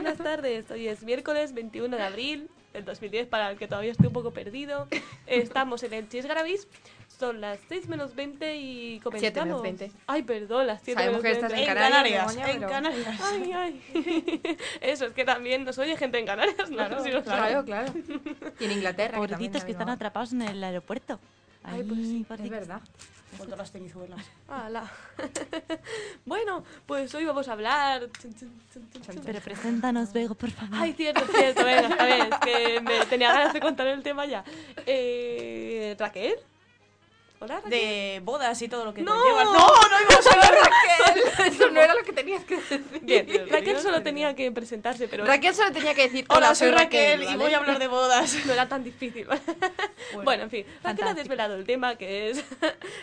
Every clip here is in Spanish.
Buenas tardes. Hoy es miércoles 21 de abril del 2010, para el que todavía esté un poco perdido. Estamos en el Chis Gravis. Son las 6 menos 20 y comenzamos. 7 menos 20. Ay, perdón, las 7 Sabemos menos que estás 20. en En Canarias, Canarias, demonio, en pero- Canarias. Ay, ay. Eso, es que también nos oye gente en Canarias, ¿no? Claro, Si lo Claro, claro. Y en Inglaterra. que Pobrecitos que ha están atrapados en el aeropuerto. Ay, Ay, pues sí, Es verdad. Las cenizuelas. Ala. bueno, pues hoy vamos a hablar. Pero preséntanos, Bego, por favor. Ay, cierto, cierto, venga, esta vez, que me tenía ganas de contar el tema ya. Eh, Raquel. Hola, Raquel. De bodas y todo lo que ¡No! conlleva. ¡No! ¡No íbamos a hablar Raquel, eso no era lo que tenías que decir. Bien, Raquel solo tenía que presentarse, pero Raquel solo tenía que decir, Hola, soy Raquel, y ¿vale? voy a hablar de bodas. no era tan difícil. Bueno, en fin, Raquel ha desvelado el tema que es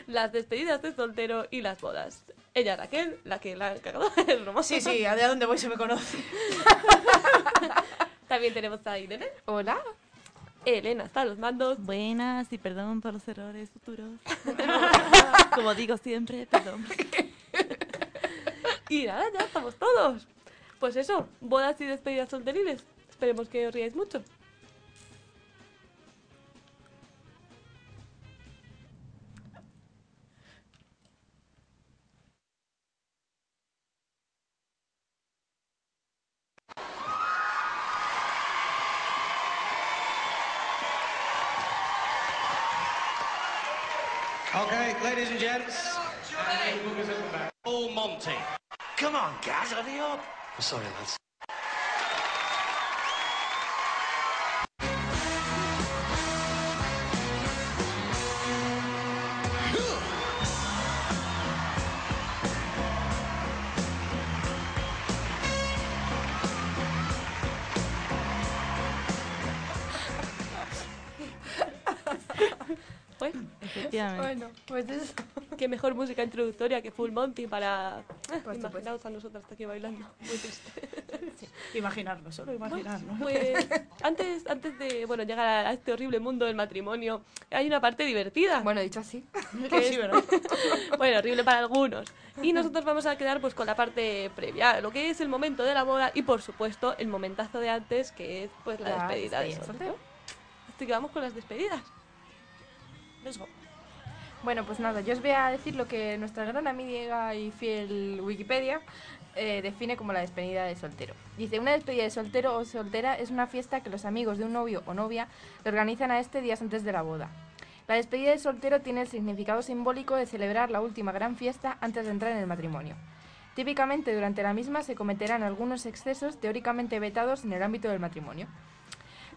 las despedidas de soltero y las bodas. Ella, Raquel, la que la ha cagado, es broma. Sí, sí, allá donde voy se me conoce. También tenemos a Irene. Hola. Elena está a los mandos. Buenas y perdón por los errores futuros. Como digo siempre, perdón. Y nada, ya estamos todos. Pues eso, bodas y despedidas solteriles. Esperemos que os riáis mucho. Mejor música introductoria que Full Monty para Por imaginaos a nosotras aquí bailando. Muy triste. Imaginarlo, solo imaginarlo. Pues antes, antes de bueno llegar a este horrible mundo del matrimonio, hay una parte divertida. Bueno, dicho así. que Sí, ¿verdad? bueno, horrible para algunos. Y nosotros vamos a quedar pues con la parte previa, lo que es el momento de la boda y por supuesto el momentazo de antes que es pues la, La despedida de soltero. Así que vamos con las despedidas. Let's go. Bueno, pues nada, yo os voy a decir lo que nuestra gran amiga y fiel Wikipedia eh, define como la despedida de soltero. Dice, una despedida de soltero o soltera es una fiesta que los amigos de un novio o novia le organizan a este días antes de la boda. La despedida de soltero tiene el significado simbólico de celebrar la última gran fiesta antes de entrar en el matrimonio. Típicamente durante la misma se cometerán algunos excesos teóricamente vetados en el ámbito del matrimonio.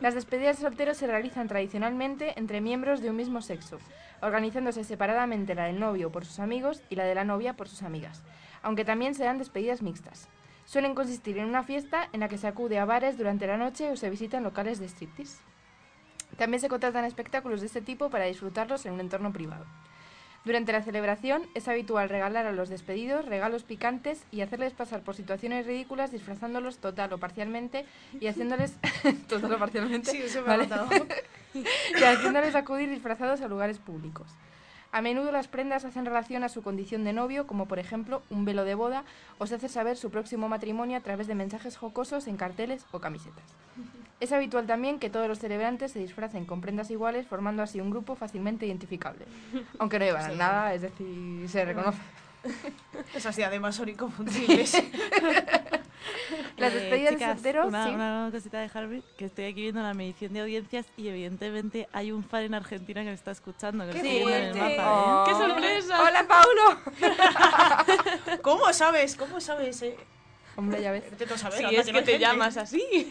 Las despedidas de solteros se realizan tradicionalmente entre miembros de un mismo sexo, organizándose separadamente la del novio por sus amigos y la de la novia por sus amigas, aunque también se dan despedidas mixtas. Suelen consistir en una fiesta en la que se acude a bares durante la noche o se visitan locales de striptease. También se contratan espectáculos de este tipo para disfrutarlos en un entorno privado. Durante la celebración es habitual regalar a los despedidos regalos picantes y hacerles pasar por situaciones ridículas disfrazándolos total o parcialmente y haciéndoles total o parcialmente Sí, eso me ha ¿vale? y haciéndoles acudir disfrazados a lugares públicos. A menudo las prendas hacen relación a su condición de novio, como por ejemplo un velo de boda, o se hace saber su próximo matrimonio a través de mensajes jocosos en carteles o camisetas. Es habitual también que todos los celebrantes se disfracen con prendas iguales, formando así un grupo fácilmente identificable. Aunque no llevan nada, es decir, se reconoce. Esas diademas son inconfundibles. Las Eh, despedidas de chicas, solteros, una, sí. una cosita de Harvey, que estoy aquí viendo la medición de audiencias y evidentemente hay un fan en Argentina que me está escuchando, que estoy viendo en el mapa, ¿eh? ¡Qué sorpresa! ¡Hola, Paulo! ¿Cómo sabes? ¿Cómo sabes? Eh? Hombre, ya ves. Intento saber. Anda, es que te gente. llamas así,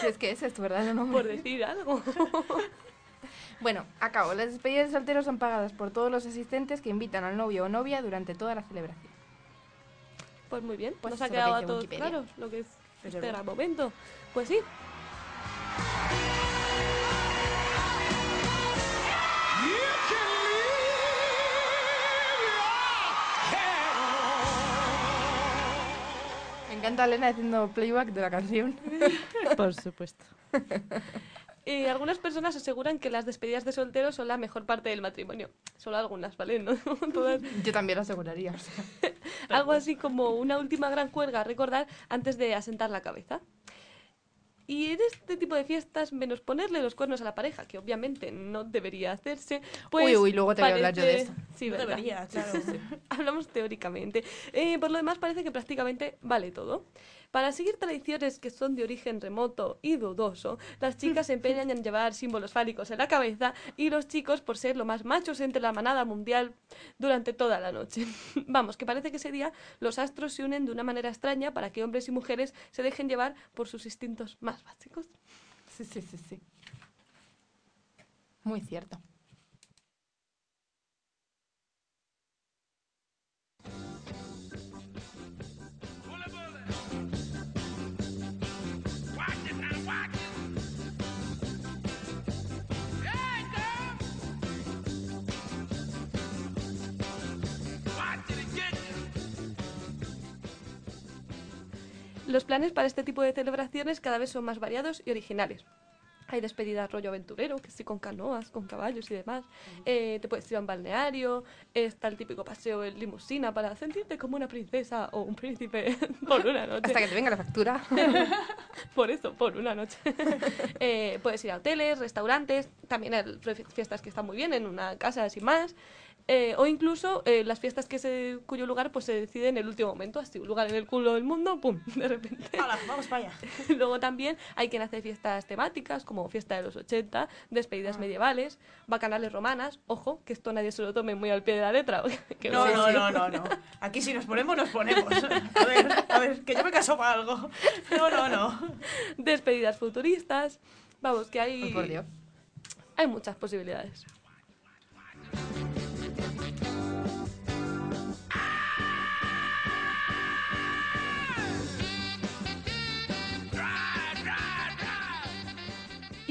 Si es que ese es tu verdadero nombre. por decir algo. Bueno, acabo. Las despedidas de solteros son pagadas por todos los asistentes que invitan al novio o novia durante toda la celebración. Pues muy bien, Pues nos ha quedado que a dice todos Wikipedia. claro lo que es Es este verdad. gran momento. Pues sí. Me encanta Elena haciendo playback de la canción. Por supuesto. Eh, algunas personas aseguran que las despedidas de soltero son la mejor parte del matrimonio. Solo algunas, ¿vale? No todas. Yo también lo aseguraría. o sea. Algo así como una última gran cuelga a recordar antes de asentar la cabeza. Y en este tipo de fiestas, menos ponerle los cuernos a la pareja, que obviamente no debería hacerse, pues... Uy, uy, luego te voy a hablar yo de parece- esto. Sí, No ¿verdad? debería, claro. Hablamos teóricamente. Eh, por lo demás, parece que prácticamente vale todo. Para seguir tradiciones que son de origen remoto y dudoso, las chicas se empeñan en llevar símbolos fálicos en la cabeza y los chicos por ser lo más machos entre la manada mundial durante toda la noche. Vamos, que parece que ese día los astros se unen de una manera extraña para que hombres y mujeres se dejen llevar por sus instintos más básicos. Sí, sí, sí, sí. Muy cierto. Los planes para este tipo de celebraciones cada vez son más variados y originales. Hay despedidas rollo aventurero, que sí con canoas, con caballos y demás. Eh, te puedes ir a un balneario. Está el típico paseo en limusina para sentirte como una princesa o un príncipe por una noche. Hasta que te venga la factura. Por eso, por una noche. Eh, puedes ir a hoteles, restaurantes, también hay fiestas que están muy bien en una casa sin más. Eh, o incluso eh, las fiestas que se, cuyo lugar pues se decide en el último momento, así un lugar en el culo del mundo, ¡pum! De repente. Hala, vamos para allá. Luego también hay quien hace fiestas temáticas, como fiesta de los 80, despedidas Ah. medievales, bacanales romanas. Ojo, que esto nadie se lo tome muy al pie de la letra. que No, no, no, no, no. Aquí si nos ponemos, nos ponemos. A ver, a ver, que yo me caso para algo. No, no, no. Despedidas futuristas. Vamos, que hay, Ay, por Dios. hay muchas posibilidades.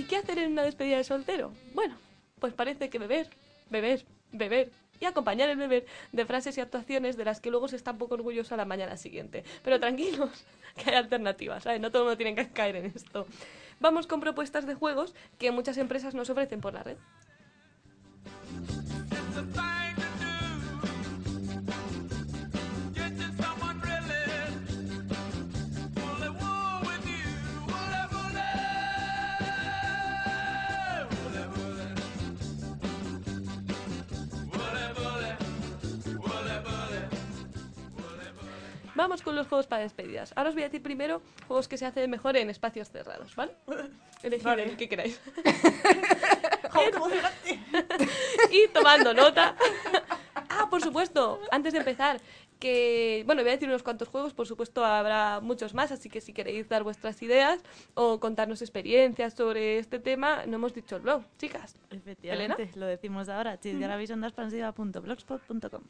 Qué hacer en una despedida de soltero? Bueno, pues parece que beber, beber, beber y acompañar el beber de frases y actuaciones de las que luego se está un poco orgulloso a la mañana siguiente. Pero tranquilos, que hay alternativas, ¿sabes? No todo el mundo tiene que caer en esto. Vamos con propuestas de juegos que muchas empresas nos ofrecen por la red. Vamos con los juegos para despedidas. Ahora os voy a decir primero juegos que se hacen mejor en espacios cerrados, ¿vale? Elegid Vale. el que queráis. Y tomando nota. Ah, por supuesto, antes de empezar, que, bueno, voy a decir unos cuantos juegos, por supuesto habrá muchos más, así que si queréis dar vuestras ideas o contarnos experiencias sobre este tema, no hemos dicho el blog, chicas. Efectivamente, lo decimos ahora, chisgaravisiondaspansiva.blogspot.com.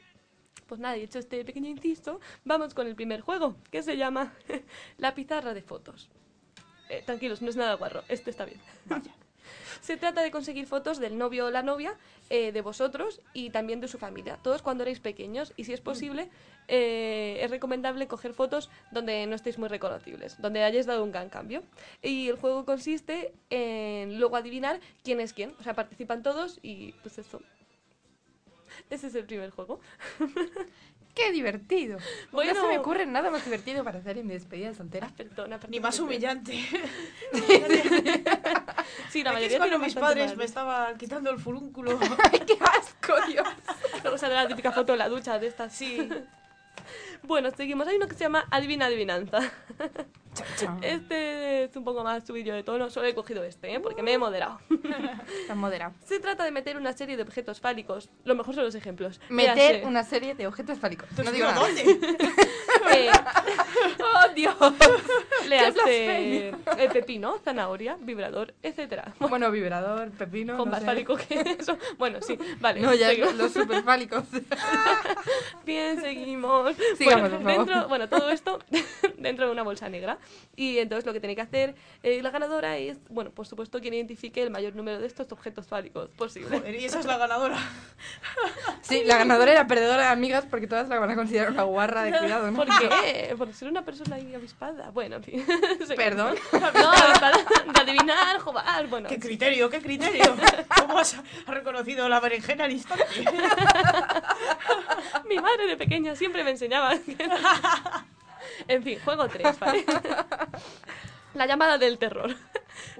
Pues nada, hecho este pequeño inciso, vamos con el primer juego, que se llama La pizarra de fotos. Eh, tranquilos, no es nada guarro, este está bien. Se trata de conseguir fotos del novio o la novia, eh, de vosotros y también de su familia, todos cuando erais pequeños. Y si es posible, eh, es recomendable coger fotos donde no estéis muy reconocibles, donde hayáis dado un gran cambio. Y el juego consiste en luego adivinar quién es quién. O sea, participan todos y pues eso. Ese es el primer juego. ¡Qué divertido! Bueno. No se me ocurre nada más divertido para hacer en mi despedida de soltera. Perdona, perdona. Ni más humillante. Sí, la Aquí mayoría es cuando mis padres mal. me estaban quitando el furúnculo. ¡Ay, qué asco, Dios! Luego sale la típica foto de la ducha de estas. Sí. Bueno, seguimos. Hay uno que se llama Adivina Adivinanza. Este es un poco más subido de tono. Solo he cogido este, ¿eh? porque me he moderado. Tan moderado. Se trata de meter una serie de objetos fálicos. Lo mejor son los ejemplos. Meter Véase, una serie de objetos fálicos. No digo nada. eh, ¡Oh, Dios! léase blasfemia! el pepino, zanahoria, vibrador, etcétera. Bueno, vibrador, pepino. Con no más fálico que eso. Bueno, sí, vale. No, ya seguimos. los super fálicos. Bien, seguimos. Sigamos, bueno, por favor. dentro, bueno, todo esto dentro de una bolsa negra. Y entonces lo que tiene que hacer eh, la ganadora es, bueno, por supuesto, quien identifique el mayor número de estos objetos fálicos posible. Joder, y esa es la ganadora. Sí, la ganadora y la perdedora de amigas porque todas la van a considerar una guarra de cuidado, ¿no? ¿Por qué? Por ser una persona ahí avispada. Bueno, sí. Perdón. No, para de adivinar, jugar, bueno. ¿Qué criterio? ¿Qué criterio? ¿Cómo has reconocido la berenjena al instante? Mi madre de pequeña siempre me enseñaba. en fin, juego 3, ¿vale? La llamada del terror.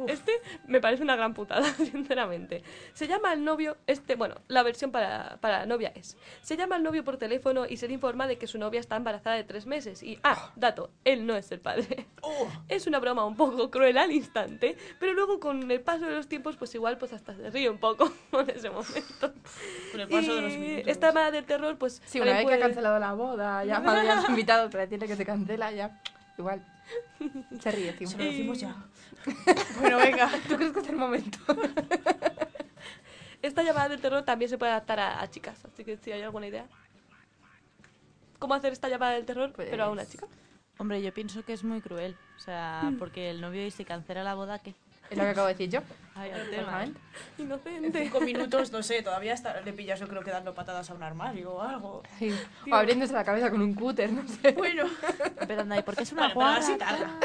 Este me parece una gran putada, sinceramente. Se llama al novio, este, bueno, la versión para, para la novia es. Se llama al novio por teléfono y se le informa de que su novia está embarazada de tres meses. Y, ah, dato, él no es el padre. Oh, Es una broma un poco cruel al instante, pero luego con el paso de los tiempos, pues igual pues hasta se ríe un poco en ese momento. con el paso de los Y minutos. esta llamada del terror, pues... Sí, una vez también que ha puede- cancelado la boda, ya me habías invitado para decirle que se cancela, ya. Igual. Se ríe, tío. Se lo decimos ya. Bueno, venga. ¿Tú crees que es el momento? Esta llamada del terror también se puede adaptar a, a chicas, así que si hay alguna idea. ¿Cómo hacer esta llamada del terror, pero a una Pues- chica? Hombre, yo pienso que es muy cruel. O sea, porque el novio y se cancela la boda, ¿qué? Es lo que acabo de decir yo. Ay. Exactamente. En Inocente. cinco minutos, no sé, todavía está- le pillas yo creo que dando patadas a un armario o algo. Sí. O abriéndose la cabeza con un cúter, no sé. Bueno, Empezando ahí, porque es una Bueno, pero guarra. así tarda.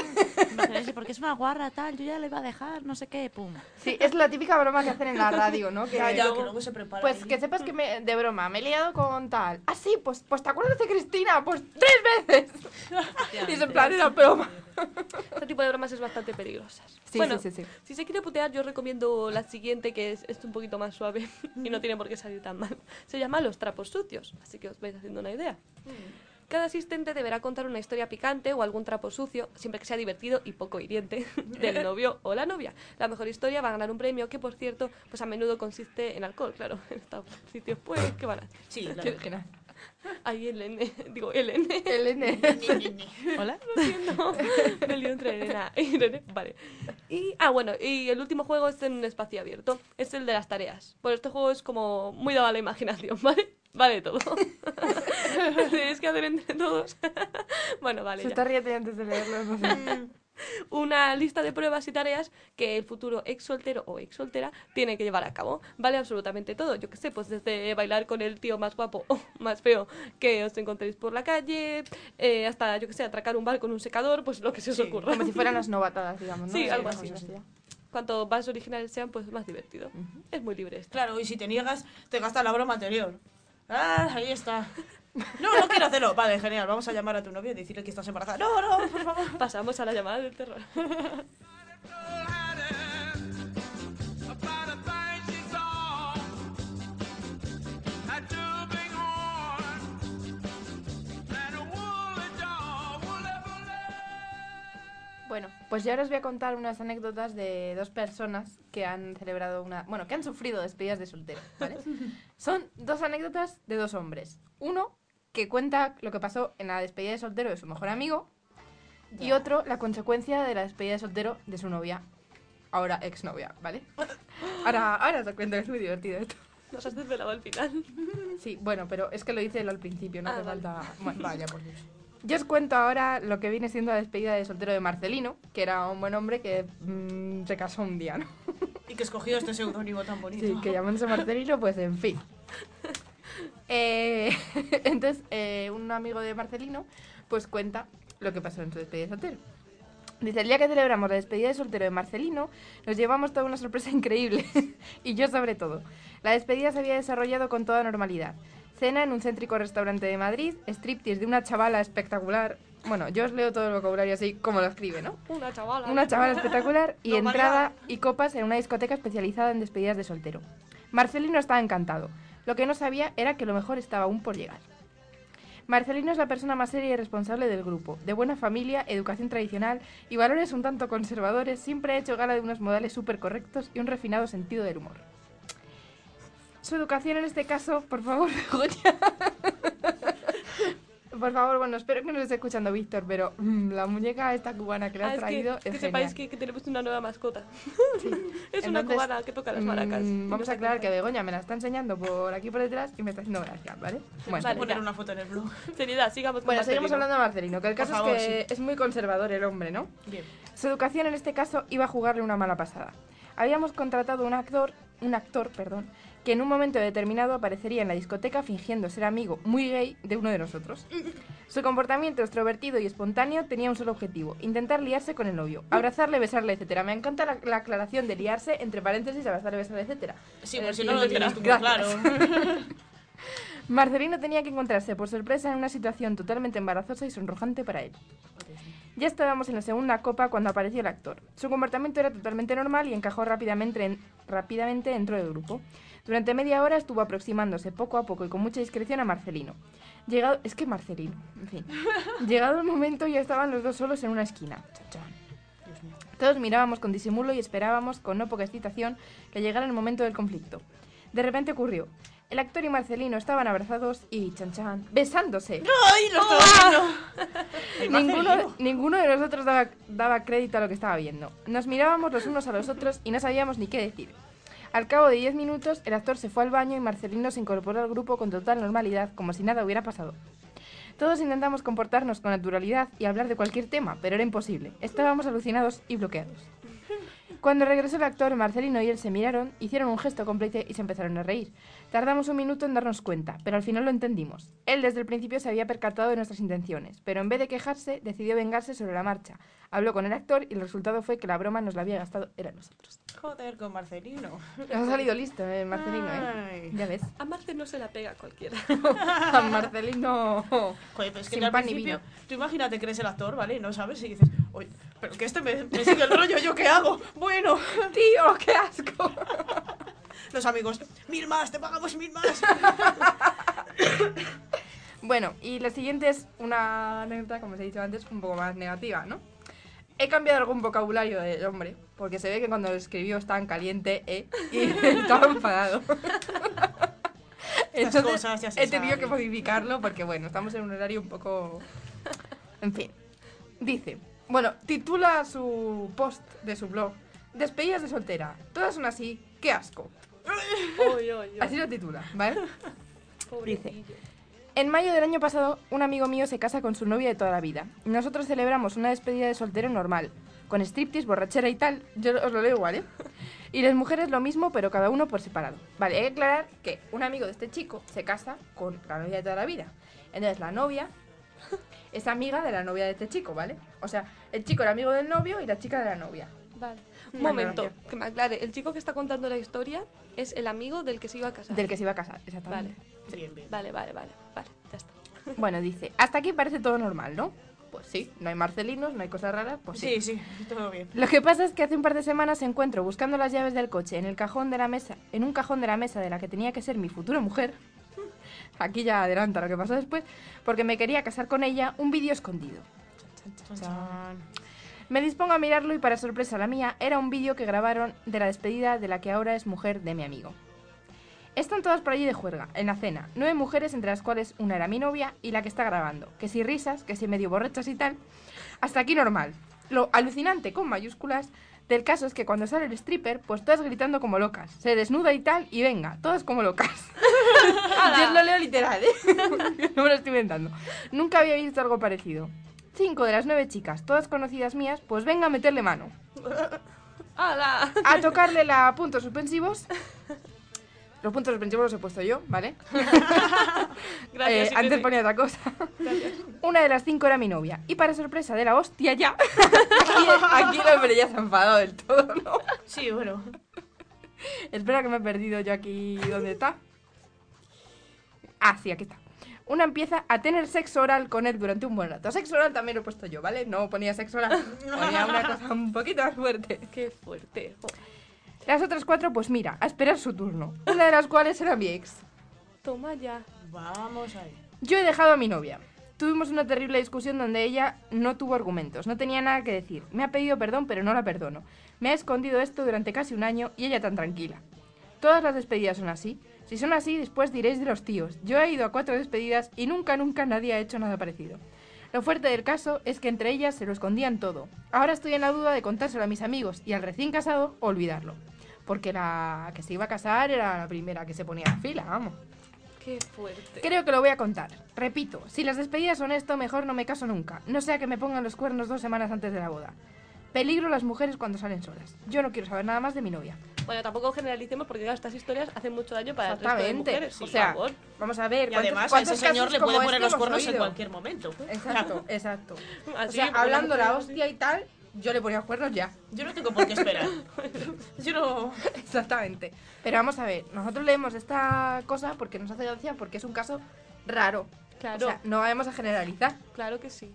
tal. Porque es una guarra tal, yo ya le iba a dejar, no sé qué, pum. Sí, es la típica broma que hacen en la radio, ¿no? Que, ya, ya, que luego se prepara. Pues ahí. que sepas que me, de broma, me he liado con tal. Ah, sí, pues, pues te acuerdas de Cristina, pues tres veces. Y es en plan, era broma. Este tipo de bromas es bastante peligrosas. Sí, bueno, sí, sí, si se quiere putear, yo recomiendo la siguiente, que es, es un poquito más suave y no tiene por qué salir tan mal. Se llama Los trapos sucios, así que os vais haciendo una idea. Cada asistente deberá contar una historia picante o algún trapo sucio, siempre que sea divertido y poco hiriente, del novio o la novia. La mejor historia va a ganar un premio que, por cierto, pues a menudo consiste en alcohol, claro. En estos sitios, pues, ¿qué van a hacer? Sí, la Qué original. Ahí el N, digo, el N. El N. ¿Hola? Lo siento. Me lío entre Elena y Irene. Vale. Y, ah, bueno, y el último juego es en un espacio abierto. Es el de las tareas. Bueno, este juego es como muy dado a la imaginación, ¿vale? Vale todo. Tenéis que hacer entre todos. bueno, vale. Se ya. está riendo antes de leerlo, no sé. Una lista de pruebas y tareas que el futuro ex soltero o ex soltera tiene que llevar a cabo. Vale absolutamente todo. Yo qué sé, pues desde bailar con el tío más guapo o más feo que os encontréis por la calle, eh, hasta, yo qué sé, atracar un bar con un secador, pues lo que se os Sí, ocurra. Como si fueran las novatadas, digamos, ¿no? Sí, algo Vamos, así. Cuanto más originales sean, pues más divertido. Es muy libre esto. Claro, y si te niegas, te gastas la broma anterior. Ah, ahí está. No, no quiero hacerlo. Vale, genial. Vamos a llamar a tu novio y decirle que estás embarazada. No, no, por favor. Pasamos a la llamada del terror. Bueno, pues yo ahora os voy a contar unas anécdotas de dos personas que han celebrado una... Bueno, que han sufrido despedidas de soltero, ¿vale? Son dos anécdotas de dos hombres. Uno que cuenta lo que pasó en la despedida de soltero de su mejor amigo y otro la consecuencia de la despedida de soltero de su novia. Ahora exnovia, ¿vale? Ahora, ahora os cuento, es muy divertido esto. Nos has desvelado al final. Sí, bueno, pero es que lo hice al principio, no Ah, hace vale. falta... Bueno, Vaya, por Dios. Yo os cuento ahora lo que viene siendo la despedida de soltero de Marcelino, que era un buen hombre que mm, se casó un día, ¿no? Y que escogió este seudónimo tan bonito. Sí, que llamándose Marcelino, pues en fin. Eh, entonces, eh, un amigo de Marcelino, pues cuenta lo que pasó en su despedida de soltero. Dice, el día que celebramos la despedida de soltero de Marcelino, nos llevamos toda una sorpresa increíble. y yo sobre todo. La despedida se había desarrollado con toda normalidad. Cena en un céntrico restaurante de Madrid, striptease de una chavala espectacular. Bueno, yo os leo todo el vocabulario así como lo escribe, ¿no? Una chavala. Una chavala espectacular y entrada y copas en una discoteca especializada en despedidas de soltero. Marcelino estaba encantado. Lo que no sabía era que lo mejor estaba aún por llegar. Marcelino es la persona más seria y responsable del grupo. De buena familia, educación tradicional y valores un tanto conservadores, siempre ha hecho gala de unos modales súper correctos y un refinado sentido del humor. Su educación en este caso, por favor, Begoña. Por favor, bueno, espero que nos esté escuchando Víctor, pero mm, la muñeca esta cubana que le Ah, has es que, traído que es sepáis genial. que, que tenemos una nueva mascota. es una cubana que toca las maracas. Mm, vamos a aclarar que. Begoña me la está enseñando por aquí por detrás y me está haciendo gracia, ¿vale? Bueno, Vale, poner ya. una foto en el blog. Seriedad, sigamos con bueno seguimos hablando de Marcelino, que el caso favor, es que es muy conservador el hombre, ¿no? Bien. Su educación en este caso iba a jugarle una mala pasada. Habíamos contratado un actor un actor, perdón, que en un momento determinado aparecería en la discoteca fingiendo ser amigo muy gay de uno de nosotros. Su comportamiento extrovertido y espontáneo tenía un solo objetivo, intentar liarse con el novio, abrazarle, besarle, etcétera. Me encanta la, la aclaración de liarse, entre paréntesis, abrazarle, besarle, etcétera. Sí, por el si no lo siguiente tienes tú claro. Marcelino tenía que encontrarse por sorpresa en una situación totalmente embarazosa y sonrojante para él. Ya estábamos en la segunda copa cuando apareció el actor. Su comportamiento era totalmente normal y encajó rápidamente, en- rápidamente dentro del grupo. Durante media hora estuvo aproximándose poco a poco y con mucha discreción a Marcelino. Llegado, es que Marcelino, en fin. Llegado el momento ya estaban los dos solos en una esquina. Todos mirábamos con disimulo y esperábamos con no poca excitación que llegara el momento del conflicto. De repente ocurrió. El actor y Marcelino estaban abrazados y chan chan, besándose. ¡Ay, lo estaba viendo! Ay, Ninguno, ninguno de nosotros daba, daba crédito a lo que estaba viendo. Nos mirábamos los unos a los otros y no sabíamos ni qué decir. Al cabo de 10 minutos, el actor se fue al baño y Marcelino se incorporó al grupo con total normalidad, como si nada hubiera pasado. Todos intentamos comportarnos con naturalidad y hablar de cualquier tema, pero era imposible. Estábamos alucinados y bloqueados. Cuando regresó el actor, Marcelino y él se miraron, hicieron un gesto cómplice y se empezaron a reír. Tardamos un minuto en darnos cuenta, pero al final lo entendimos. Él desde el principio se había percatado de nuestras intenciones, pero en vez de quejarse, decidió vengarse sobre la marcha. Habló con el actor y el resultado fue que la broma nos la había gastado era nosotros. Joder, con Marcelino. Nos ha salido listo, eh, Marcelino, ¿eh? Ya ves. A Marce no se la pega cualquiera. A Marcelino... Joder, pero es que Sin al pan principio, vino. tú imagínate que eres el actor, ¿vale? No sabes y dices, oye, pero que este me, me sigue el rollo, ¿yo qué hago? Bueno, ¡Tío, qué asco! Los amigos, mil más, te pagamos mil más. Bueno, y la siguiente es una anécdota, como os he dicho antes, un poco más negativa, ¿no? He cambiado algún vocabulario del hombre, porque se ve que cuando lo escribió estaba en caliente, ¿eh? Y estaba enfadado. Entonces, cosas ya se he tenido que modificarlo porque, bueno, estamos en un horario un poco... En fin. Dice, bueno, titula su post de su blog, Despedidas de soltera. Todas son así, qué asco. Oy, oy, oy. Así lo titula, ¿vale? Pobrecillo. En mayo del año pasado, un amigo mío se casa con su novia de toda la vida. Nosotros celebramos una despedida de soltero normal, con striptease, borrachera y tal. Yo os lo leo igual, ¿eh? Y las mujeres lo mismo, pero cada uno por separado. Vale, hay que aclarar que un amigo de este chico se casa con la novia de toda la vida. Entonces la novia es amiga de la novia de este chico, ¿vale? O sea, el chico era amigo del novio y la chica de la novia. Vale. Un momento, que me aclare. El chico que está contando la historia es el amigo del que se iba a casar. Del que se iba a casar, exactamente. Vale, Bien, bien. vale, vale, vale. Vale, ya está. Bueno, dice, hasta aquí parece todo normal, ¿no? Pues sí, no hay marcelinos, no hay cosas raras, pues sí. Sí, sí, todo bien. Lo que pasa es que hace un par de semanas encuentro buscando las llaves del coche en el cajón de la mesa, en un cajón de la mesa de la que tenía que ser mi futura mujer. Aquí ya adelanta lo que pasó después, porque me quería casar con ella, un vídeo escondido. Chan. Me dispongo a mirarlo y para sorpresa la mía era un vídeo que grabaron de la despedida de la que ahora es mujer de mi amigo. Están todas por allí de juerga, en la cena. Nueve mujeres, entre las cuales una era mi novia y la que está grabando. Que si risas, que si medio borrachas y tal. Hasta aquí normal. Lo alucinante, con mayúsculas, del caso es que cuando sale el stripper, pues todas gritando como locas. Se desnuda y tal, y venga, todas como locas. Yo os lo leo literal, ¿eh? no me lo estoy inventando. Nunca había visto algo parecido. Cinco de las nueve chicas, todas conocidas mías, pues venga a meterle mano. ¡Hala! A tocarle la puntos suspensivos. Los puntos suspensivos los he puesto yo, ¿vale? Gracias. Eh, antes ponía otra cosa. Una de las cinco era mi novia. Y para sorpresa de la hostia ya. Aquí, aquí el hombre ya se ha enfadado del todo, ¿no? Sí, bueno. Espera que me he perdido yo aquí. ¿Dónde está? Ah, sí, aquí está. Una empieza a tener sexo oral con él durante un buen rato. Sexo oral también lo he puesto yo, ¿vale? No ponía sexo oral. Ponía una cosa un poquito más fuerte. Qué fuerte. Jo. Las otras cuatro, pues mira, a esperar su turno. Una de las cuales era mi ex. Toma ya. Vamos ahí. Yo he dejado a mi novia. Tuvimos una terrible discusión donde ella no tuvo argumentos, no tenía nada que decir. Me ha pedido perdón, pero no la perdono. Me ha escondido esto durante casi un año y ella tan tranquila. Todas las despedidas son así. Si son así, después diréis de los tíos. Yo he ido a cuatro despedidas y nunca, nunca nadie ha hecho nada parecido. Lo fuerte del caso es que entre ellas se lo escondían todo. Ahora estoy en la duda de contárselo a mis amigos y al recién casado olvidarlo. Porque la que se iba a casar era la primera que se ponía en fila, vamos. Qué fuerte. Creo que lo voy a contar. Repito, si las despedidas son esto, mejor no me caso nunca. No sea que me pongan los cuernos dos semanas antes de la boda. Peligro las mujeres cuando salen solas. Yo no quiero saber nada más de mi novia. Bueno, tampoco generalicemos porque claro, estas historias hacen mucho daño para el resto de Exactamente. mujeres. o por sea, favor. vamos a ver. Y ¿cuántos- además a ese señor le puede poner este los cuernos en cualquier momento. Exacto, exacto. o sea, hablando la hostia y tal, yo le ponía cuernos ya. Yo no tengo por qué esperar. Yo no... Exactamente. Pero vamos a ver, nosotros leemos esta cosa porque nos hace gracia, porque es un caso raro. Claro, O sea, no vamos a generalizar. claro que sí.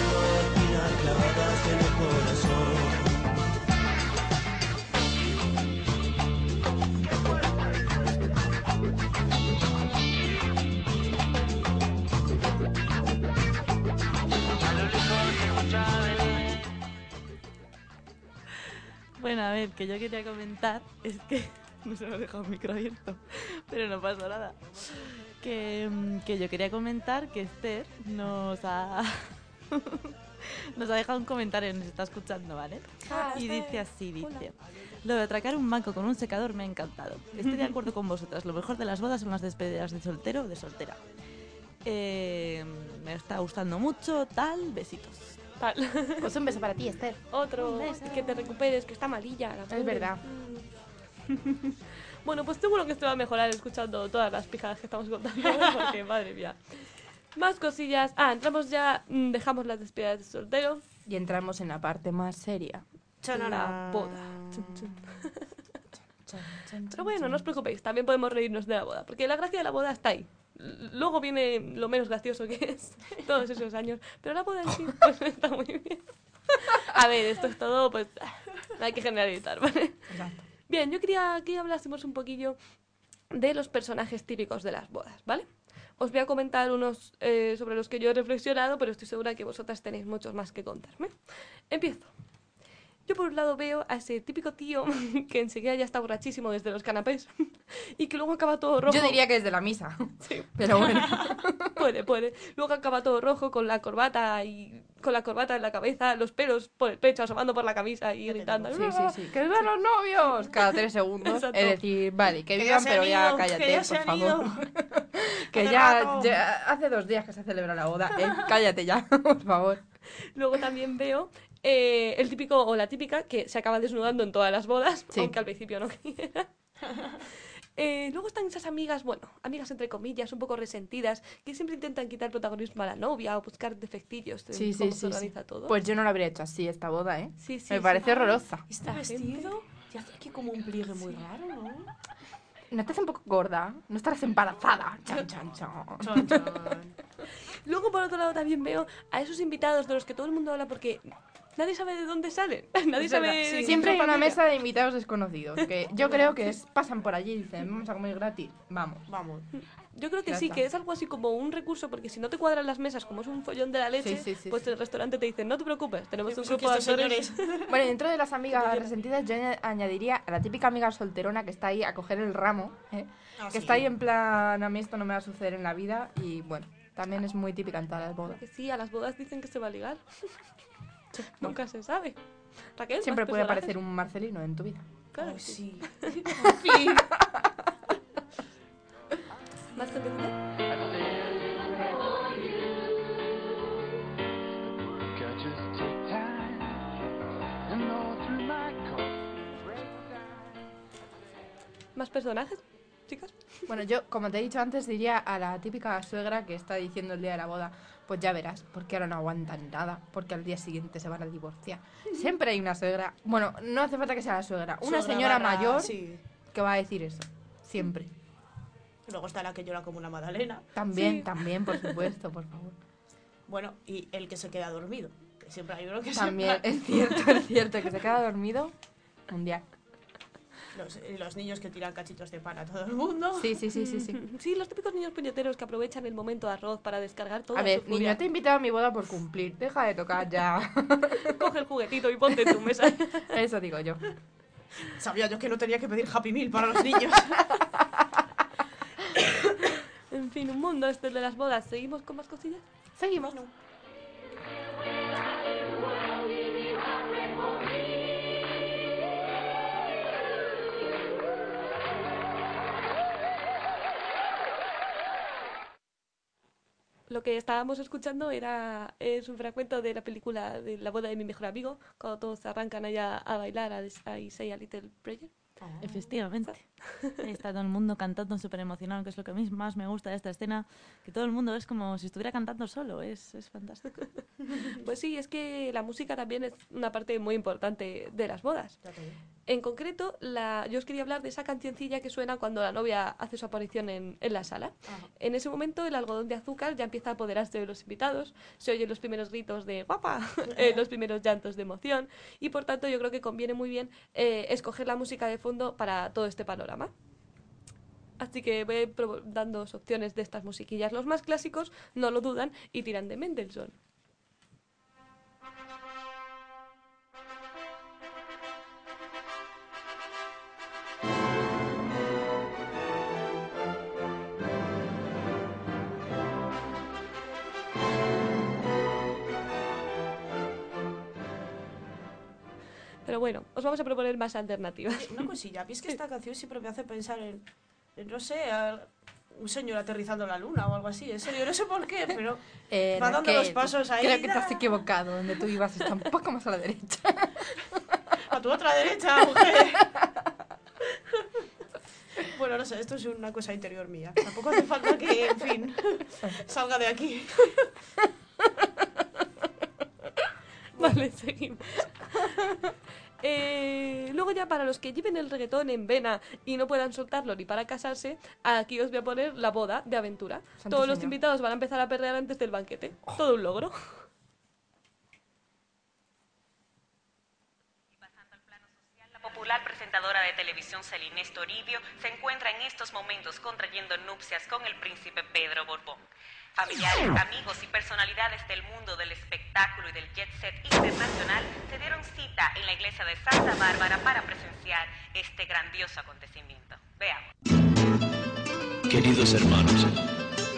Bueno, a ver, que yo quería comentar es que no se me ha dejado el micro abierto, pero no pasa nada. Que, mm, que yo quería comentar que Esther nos ha nos ha dejado un comentario, nos está escuchando, ¿vale? y dice así, dice. Lo de atracar un banco con un secador me ha encantado. Estoy de acuerdo con vosotras. Lo mejor de las bodas son las despedidas de soltero o de soltera. Eh, me está gustando mucho, tal, besitos. Tal. Pues un beso para ti, Esther. Otro, que te recuperes, que está malilla. la pobre. verdad. Mm. bueno, pues seguro que esto va a mejorar escuchando todas las pijadas que estamos contando, porque madre mía. Más cosillas. Ah, entramos ya, mm, dejamos las despedidas de soltero. Y entramos en la parte más seria. La boda. Chun, chun. Pero bueno, no os preocupéis, también podemos reírnos de la boda, porque la gracia de la boda está ahí. Luego viene lo menos gracioso que es todos esos años, pero la boda en sí pues, está muy bien. A ver, esto es todo, pues hay que generalizar, ¿vale? Exacto. Bien, yo quería que hablásemos un poquillo de los personajes típicos de las bodas, ¿vale? Os voy a comentar unos eh, sobre los que yo he reflexionado, pero estoy segura que vosotras tenéis muchos más que contarme. Empiezo. Yo por un lado veo a ese típico tío que enseguida ya está borrachísimo desde los canapés y que luego acaba todo rojo. Yo diría que es de la misa. Sí. Pero bueno. Puede, puede. Luego acaba todo rojo con la corbata y con la corbata en la cabeza, los pelos por el pecho asomando por la camisa y gritando. Sí, sí, sí. ¡Que vivan los novios! Cada tres segundos. Exacto. Es decir, vale, que Que vivan, pero ya ido, cállate, que ya por favor. que ya, ya hace dos días que se celebra la boda. ¿eh? Cállate ya, por favor. Luego también veo eh, el típico o la típica que se acaba desnudando en todas las bodas, Sí. aunque al principio no quiera. Eh, luego están esas amigas, bueno, amigas entre comillas, un poco resentidas, que siempre intentan quitar protagonismo a la novia o buscar defectillos en Sí, sí, cómo sí, se organiza sí. todo. Pues yo no lo habría hecho así esta boda, ¿eh? sí, sí, Me sí. parece horrorosa. Gente- vestido y hace aquí como un pliegue muy raro, ¿no? ¿No estás un poco gorda? ¿No estarás embarazada? Chan, chan, chan. Chan, chan. Luego, por otro lado, también veo a esos invitados de los que todo el mundo habla porque nadie sabe de dónde salen. nadie Es sabe quién Siempre hay una mesa de invitados desconocidos que yo creo que es, pasan por allí y dicen, vamos a comer gratis, vamos. Vamos. Yo creo que Ya sí, está. que es algo así como un recurso, porque si no te cuadran las mesas, como es un follón de la leche, Sí, sí, sí, pues sí. el restaurante te dice, no te preocupes, tenemos un Pues grupo de señores. Bueno, dentro de las amigas resentidas yo aña- añadiría a la típica amiga solterona que está ahí a coger el ramo, ¿eh? Ah, que sí. está ahí en plan, a mí esto no me va a suceder en la vida y bueno, también es muy típica en todas las bodas. Que sí, a las bodas dicen que se va a ligar. Nunca se sabe. Raquel, Siempre ¿más puede aparecer un Marcelino en tu vida. Claro Ay, que sí. sí. ¿Más personajes, chicas? Bueno, yo, como te he dicho antes, diría a la típica suegra que está diciendo el día de la boda, pues ya verás, porque ahora no aguantan nada, porque al día siguiente se van a divorciar. Siempre hay una suegra, bueno, no hace falta que sea la suegra, una Suegra señora barra- mayor Sí. que va a decir eso, siempre. Luego está la que llora como una magdalena. También, Sí. también, por supuesto, por favor. Bueno, y el que se queda dormido. Que siempre hay uno que También, se es cierto, es cierto, que se queda dormido, mundial. Los, y los niños que tiran cachitos de pan a todo el mundo. Sí, sí, sí, sí, sí. Sí, los típicos niños puñeteros que aprovechan el momento de arroz para descargar todo. A ver, niño, te he invitado a mi boda por cumplir, deja de tocar ya. Coge el juguetito y ponte en tu mesa. Eso digo yo. Sabía yo que no tenía que pedir Happy Meal para los niños. En fin, un mundo este de las bodas. ¿Seguimos con más cosillas? Seguimos. Lo que estábamos escuchando era es un fragmento de la película de la boda de mi mejor amigo, cuando todos arrancan allá a bailar a, a I Say a Little Prayer. Efectivamente. Ahí está todo el mundo cantando súper emocionado, que es lo que a mí más me gusta de esta escena, que todo el mundo es como si estuviera cantando solo, es, es fantástico. Pues sí, es que la música también es una parte muy importante de las bodas. En concreto, la, yo os quería hablar de esa cancioncilla que suena cuando la novia hace su aparición en, en la sala. En ese momento, el algodón de azúcar ya empieza a apoderarse de los invitados, se oyen los primeros gritos de guapa, eh, los primeros llantos de emoción, y por tanto, yo creo que conviene muy bien eh, escoger la música de fondo para todo este panorama. Así que voy dando opciones de estas musiquillas. Los más clásicos no lo dudan y tiran de Mendelssohn. Pero bueno, os vamos a proponer más alternativas. Una cosilla, es que esta canción siempre me hace pensar en, en, no sé, a un señor aterrizando en la luna o algo así. En serio, no sé por qué, pero Eh, va dando los pasos ahí. Creo que te has equivocado. Donde tú ibas está un poco más a la derecha. A tu otra derecha, mujer. Bueno, no sé, esto es una cosa interior mía. Tampoco hace falta que, en fin, salga de aquí. Vale, seguimos. Eh, luego ya para los que lleven el reggaetón en vena y no puedan soltarlo ni para casarse, aquí os voy a poner la boda de aventura. Santo Todos los invitados van a empezar a perrear antes del banquete. Todo un logro. Pasando al plano social, la popular presentadora de televisión Celinés Toribio se encuentra en estos momentos contrayendo nupcias con el príncipe Pedro Borbón. Familiares, amigos y personalidades del mundo del espectáculo y del jet set internacional se dieron cita en la iglesia de Santa Bárbara para presenciar este grandioso acontecimiento. Veamos. Queridos hermanos,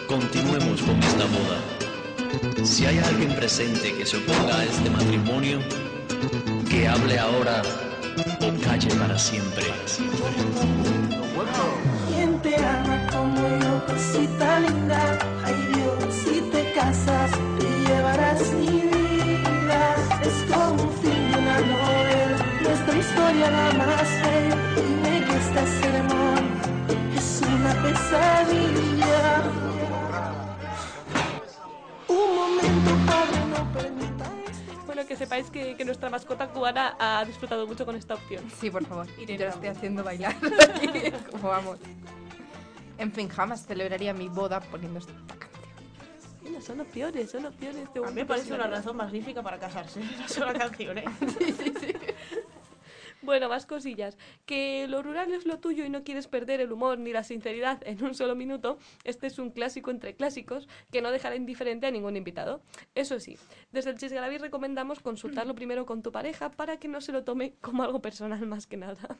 continuemos con esta boda. Si hay alguien presente que se oponga a este matrimonio, que hable ahora calle para siempre. ¿Quién te ama como yo, cosita linda? Ay Dios, si te casas, te llevarás mi vida. Es como un fin de una novela, nuestra historia la más bella. Dime que esta ceremonia es una pesadilla. Un momento, padre, no permita esto. Bueno, que sepáis que, que nuestra mascota cubana ha disfrutado mucho con esta opción. Sí, por favor. Irene, Yo lo estoy haciendo bailar. Como vamos. En fin, jamás celebraría mi boda poniendo esta canción. Bueno, son opciones, son opciones. de A mí me parece una razón magnífica para casarse. No es una canción, ¿eh? Bueno, más cosillas. Que lo rural es lo tuyo y no quieres perder el humor ni la sinceridad en un solo minuto. Este es un clásico entre clásicos que no dejará indiferente a ningún invitado. Eso sí, desde el Chisgalaví recomendamos consultarlo primero con tu pareja para que no se lo tome como algo personal más que nada.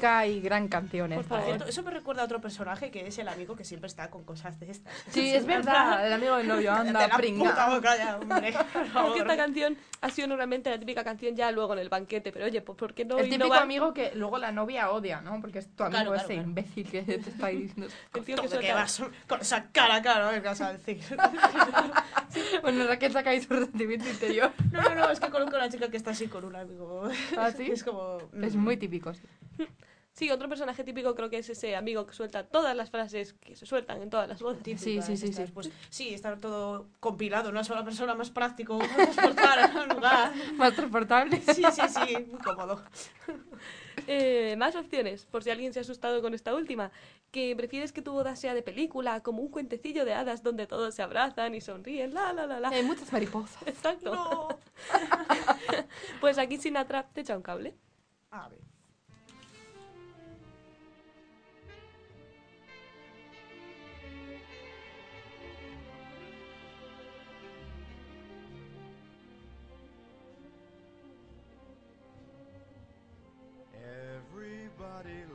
Típica y gran canción Por. ¿eh? cierto, eso me recuerda a otro personaje que es el amigo que siempre está con cosas de estas. Sí, es verdad. El amigo del novio anda la pringa. puta boca ya, hombre. Por Porque favor. esta canción ha sido normalmente la típica canción ya luego en el banquete, pero oye, pues ¿por qué no El típico innovar? amigo que luego la novia odia, ¿no? Porque es tu amigo Claro, claro, ese claro. imbécil que te está diciendo. El tío que que vas con esa cara, claro, ¿qué vas a decir? Bueno, Raquel saca ahí su sentimiento interior. No, no, no, es que conozco a una chica que está así con un amigo. ¿Ah, sí? Es como... Es mm. muy típico. sí. Sí, otro personaje típico creo que es ese amigo que suelta todas las frases que se sueltan en todas las bodas. Sí, sí, sí, sí. Pues sí, está todo compilado, una sola persona más práctico, más transportar a un lugar. Más transportable. Sí, sí, sí, muy cómodo. Eh, más opciones, por si alguien se ha asustado con esta última. Que prefieres que tu boda sea de película, como un cuentecillo de hadas donde todos se abrazan y sonríen, la la la la. Hay muchas mariposas. Exacto. No. Pues aquí Sinatra te echa un cable. A ver.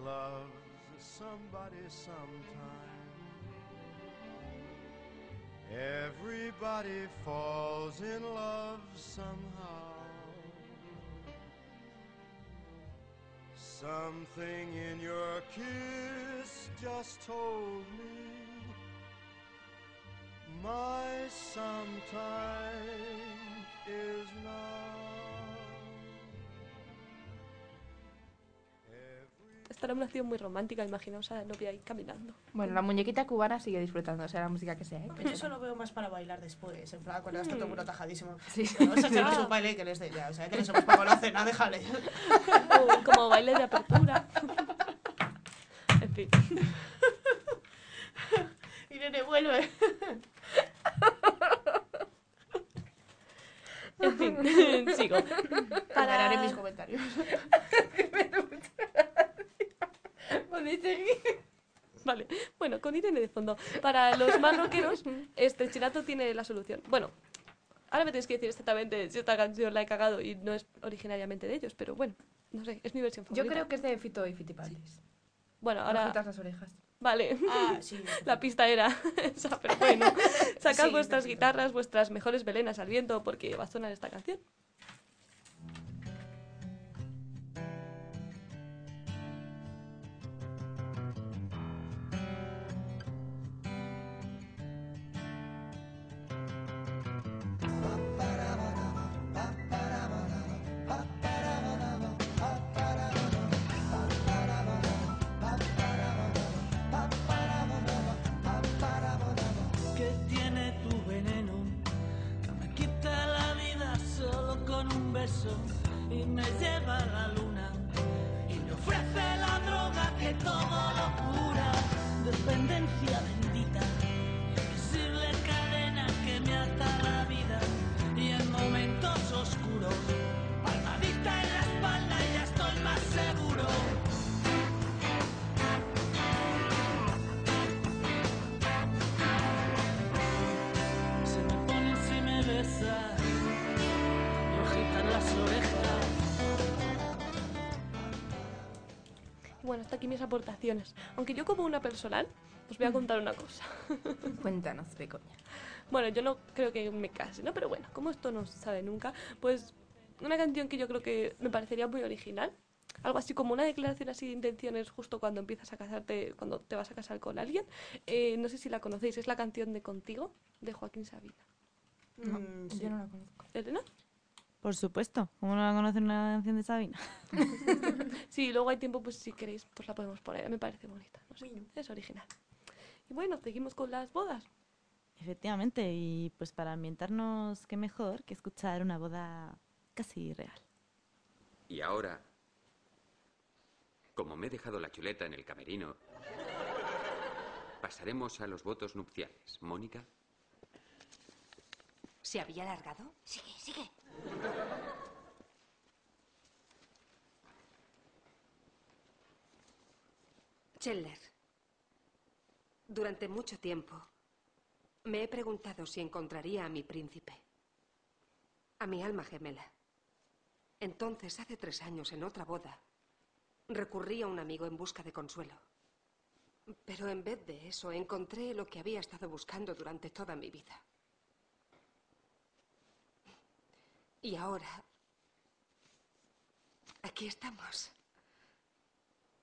Loves somebody sometime. Everybody falls in love somehow. Something in your kiss just told me my sometime is now. Esta era una acción muy romántica, imaginaos a la novia ahí caminando. Bueno, la muñequita cubana sigue disfrutando, sea la música que sea. ¿eh? Yo eso lo veo más para bailar después, en plan, cuando ya está todo el mundo tajadísimo. Sí. O sea, que un baile que les dé ya, o sea, que les hemos pagado la cena, déjale. O como baile de apertura. En fin. Irene, vuelve. En fin, sigo. Pararé mis comentarios. Seguir. Vale, bueno, con Irene de fondo. Para los más rockeros, este Chirato tiene la solución. Bueno, ahora me tenéis que decir exactamente si esta canción la he cagado y no es originariamente de ellos, pero bueno, no sé, es mi versión favorita. Yo creo que es de Fito y Fitipaldis. Bueno, Ahora las orejas. Vale. Ah, sí. La pista era esa, pero bueno. Sacad Sí, vuestras guitarras, vuestras mejores belenas al viento porque va a sonar esta canción. Aquí mis aportaciones. Aunque yo como una personal, os voy a contar una cosa. Cuéntanos, Begoña. Bueno, yo no creo que me case, ¿no? Pero bueno, como esto no se sabe nunca, pues una canción que yo creo que me parecería muy original. Algo así como una declaración así de intenciones justo cuando empiezas a casarte, cuando te vas a casar con alguien. Eh, no sé si la conocéis, es la canción de Contigo, de Joaquín Sabina. No, Mm, sí. yo no la conozco. ¿Elena? Por supuesto. ¿Cómo no va a conocer una canción de Sabina? Sí, luego hay tiempo, pues si queréis, pues la podemos poner. Me parece bonita, no sé, es original. Y bueno, seguimos con las bodas. Efectivamente, y pues para ambientarnos, qué mejor que escuchar una boda casi real. Y ahora, como me he dejado la chuleta en el camerino, pasaremos a los votos nupciales. Mónica, ¿Se había alargado? Sigue, sigue. Chandler, durante mucho tiempo me he preguntado si encontraría a mi príncipe, a mi alma gemela. Entonces, hace tres años, en otra boda, recurrí a un amigo en busca de consuelo. Pero en vez de eso, encontré lo que había estado buscando durante toda mi vida. Y ahora, aquí estamos,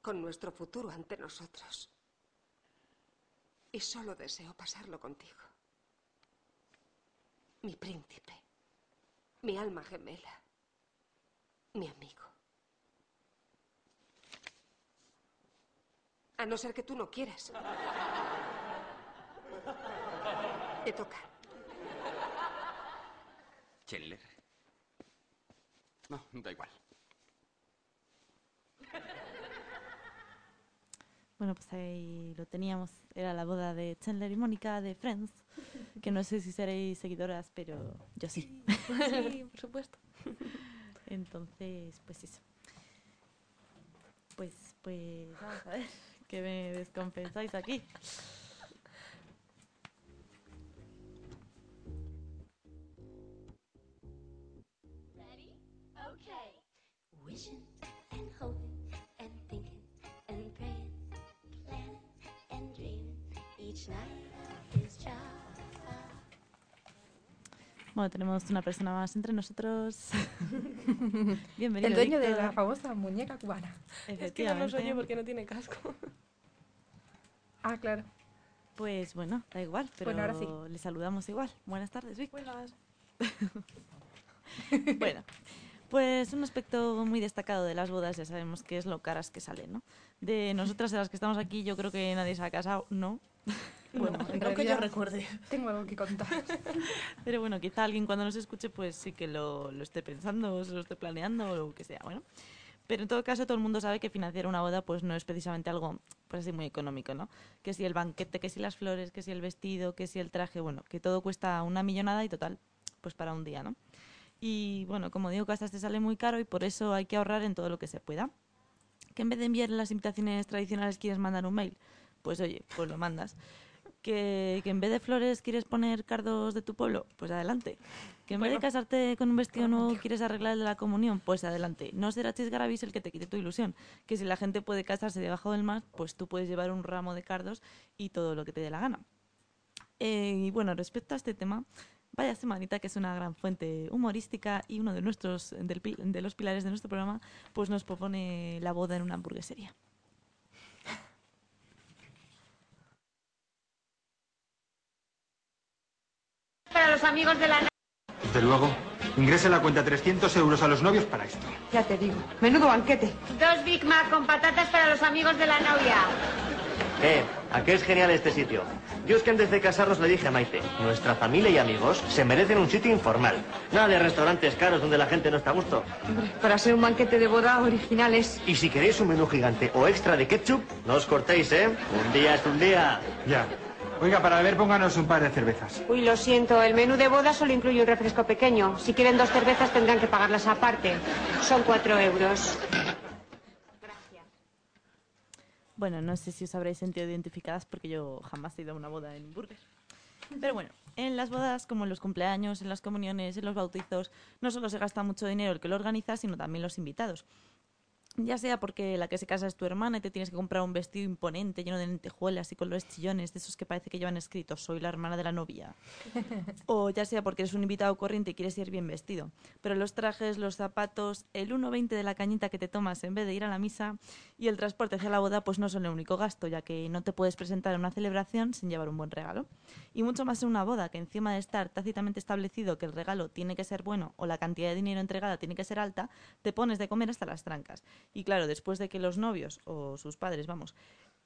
con nuestro futuro ante nosotros. Y solo deseo pasarlo contigo. Mi príncipe. Mi alma gemela. Mi amigo. A no ser que tú no quieras. Te toca. Chandler. No, da igual. Bueno, pues ahí lo teníamos. Era la boda de Chandler y Mónica de Friends. Que no sé si seréis seguidoras, pero yo sí. Sí, por supuesto. Entonces, pues eso. Pues, pues, vamos a ver. Que me descompensáis aquí. Wishing and hoping and thinking and praying, planning and dreaming each night of his child. Bueno, tenemos una persona más entre nosotros. Bienvenido. El dueño de Víctor. la famosa muñeca cubana. Es que no lo soy yo porque no tiene casco. Ah, claro. Pues bueno, da igual, pero Bueno, ahora sí. le saludamos igual. Buenas tardes, Vic. Buenas. bueno, pues un aspecto muy destacado de las bodas, ya sabemos que es lo caras que salen, ¿no? De nosotras, de las que estamos aquí, yo creo que nadie se ha casado, ¿no? Bueno, en no que yo recuerde. Tengo algo que contar. Pero bueno, quizá alguien cuando nos escuche, pues sí que lo, lo esté pensando, o se lo esté planeando, o lo que sea, bueno. Pero en todo caso, todo el mundo sabe que financiar una boda pues no es precisamente algo pues así muy económico, ¿no? Que si el banquete, que si las flores, que si el vestido, que si el traje, bueno, que todo cuesta una millonada y total, pues para un día, ¿no? Y bueno, como digo, hasta te sale muy caro y por eso hay que ahorrar en todo lo que se pueda. Que en vez de enviar las invitaciones tradicionales quieres mandar un mail, pues oye, pues lo mandas. Que, que en vez de flores quieres poner cardos de tu pueblo, pues adelante. Que en vez de casarte con un vestido nuevo quieres arreglar el de la comunión, pues adelante. No será chisgarabis el que te quite tu ilusión. Que si la gente puede casarse debajo del mar, pues tú puedes llevar un ramo de cardos y todo lo que te dé la gana. Eh, y bueno, respecto a este tema, vaya semanita que es una gran fuente humorística y uno de nuestros del de los pilares de nuestro programa, pues nos propone la boda en una hamburguesería. Para los amigos de la Desde luego. Ingrese la cuenta 300 euros a los novios para esto. Ya te digo, menudo banquete. Dos Big Mac con patatas para los amigos de la novia. Eh, ¿a qué es genial este sitio? Yo es que antes de casarnos le dije a Maite, nuestra familia y amigos se merecen un sitio informal. Nada de restaurantes caros donde la gente no está a gusto. Para ser un banquete de boda originales. Y si queréis un menú gigante o extra de ketchup, no os cortéis, ¿eh? Un día es un día. Ya. Oiga, para beber pónganos un par de cervezas. Uy, lo siento, el menú de boda solo incluye un refresco pequeño. Si quieren dos cervezas tendrán que pagarlas aparte. Son cuatro euros. Bueno, no sé si os habréis sentido identificadas porque yo jamás he ido a una boda en Burger. Pero bueno, en las bodas, como en los cumpleaños, en las comuniones, en los bautizos, no solo se gasta mucho dinero el que lo organiza, sino también los invitados. Ya sea porque la que se casa es tu hermana y te tienes que comprar un vestido imponente lleno de lentejuelas y colores chillones, de esos que parece que llevan escrito soy la hermana de la novia. O ya sea porque eres un invitado corriente y quieres ir bien vestido. Pero los trajes, los zapatos, el 1,20 de la cañita que te tomas en vez de ir a la misa y el transporte hacia la boda pues no son el único gasto, ya que no te puedes presentar a una celebración sin llevar un buen regalo. Y mucho más en una boda, que encima de estar tácitamente establecido que el regalo tiene que ser bueno o la cantidad de dinero entregada tiene que ser alta, te pones de comer hasta las trancas. Y claro, después de que los novios o sus padres, vamos,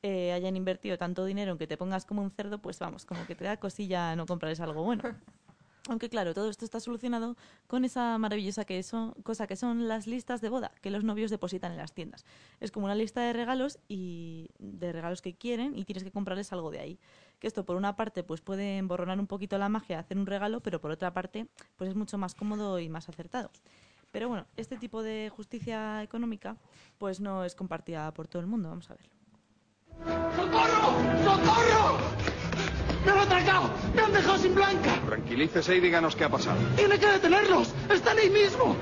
eh, hayan invertido tanto dinero en que te pongas como un cerdo, pues vamos, como que te da cosilla no comprarles algo bueno. Aunque claro, todo esto está solucionado con esa maravillosa que son, cosa que son las listas de boda que los novios depositan en las tiendas. Es como una lista de regalos y de regalos que quieren y tienes que comprarles algo de ahí. Que esto por una parte pues puede emborronar un poquito la magia de hacer un regalo, pero por otra parte pues es mucho más cómodo y más acertado. Pero bueno, este tipo de justicia económica pues no es compartida por todo el mundo, vamos a ver. ¡Socorro! ¡Socorro! ¡Me han atracado! ¡Me han dejado sin blanca! Tranquilícese y díganos qué ha pasado. ¡Tiene que detenerlos! ¡Están ahí mismo!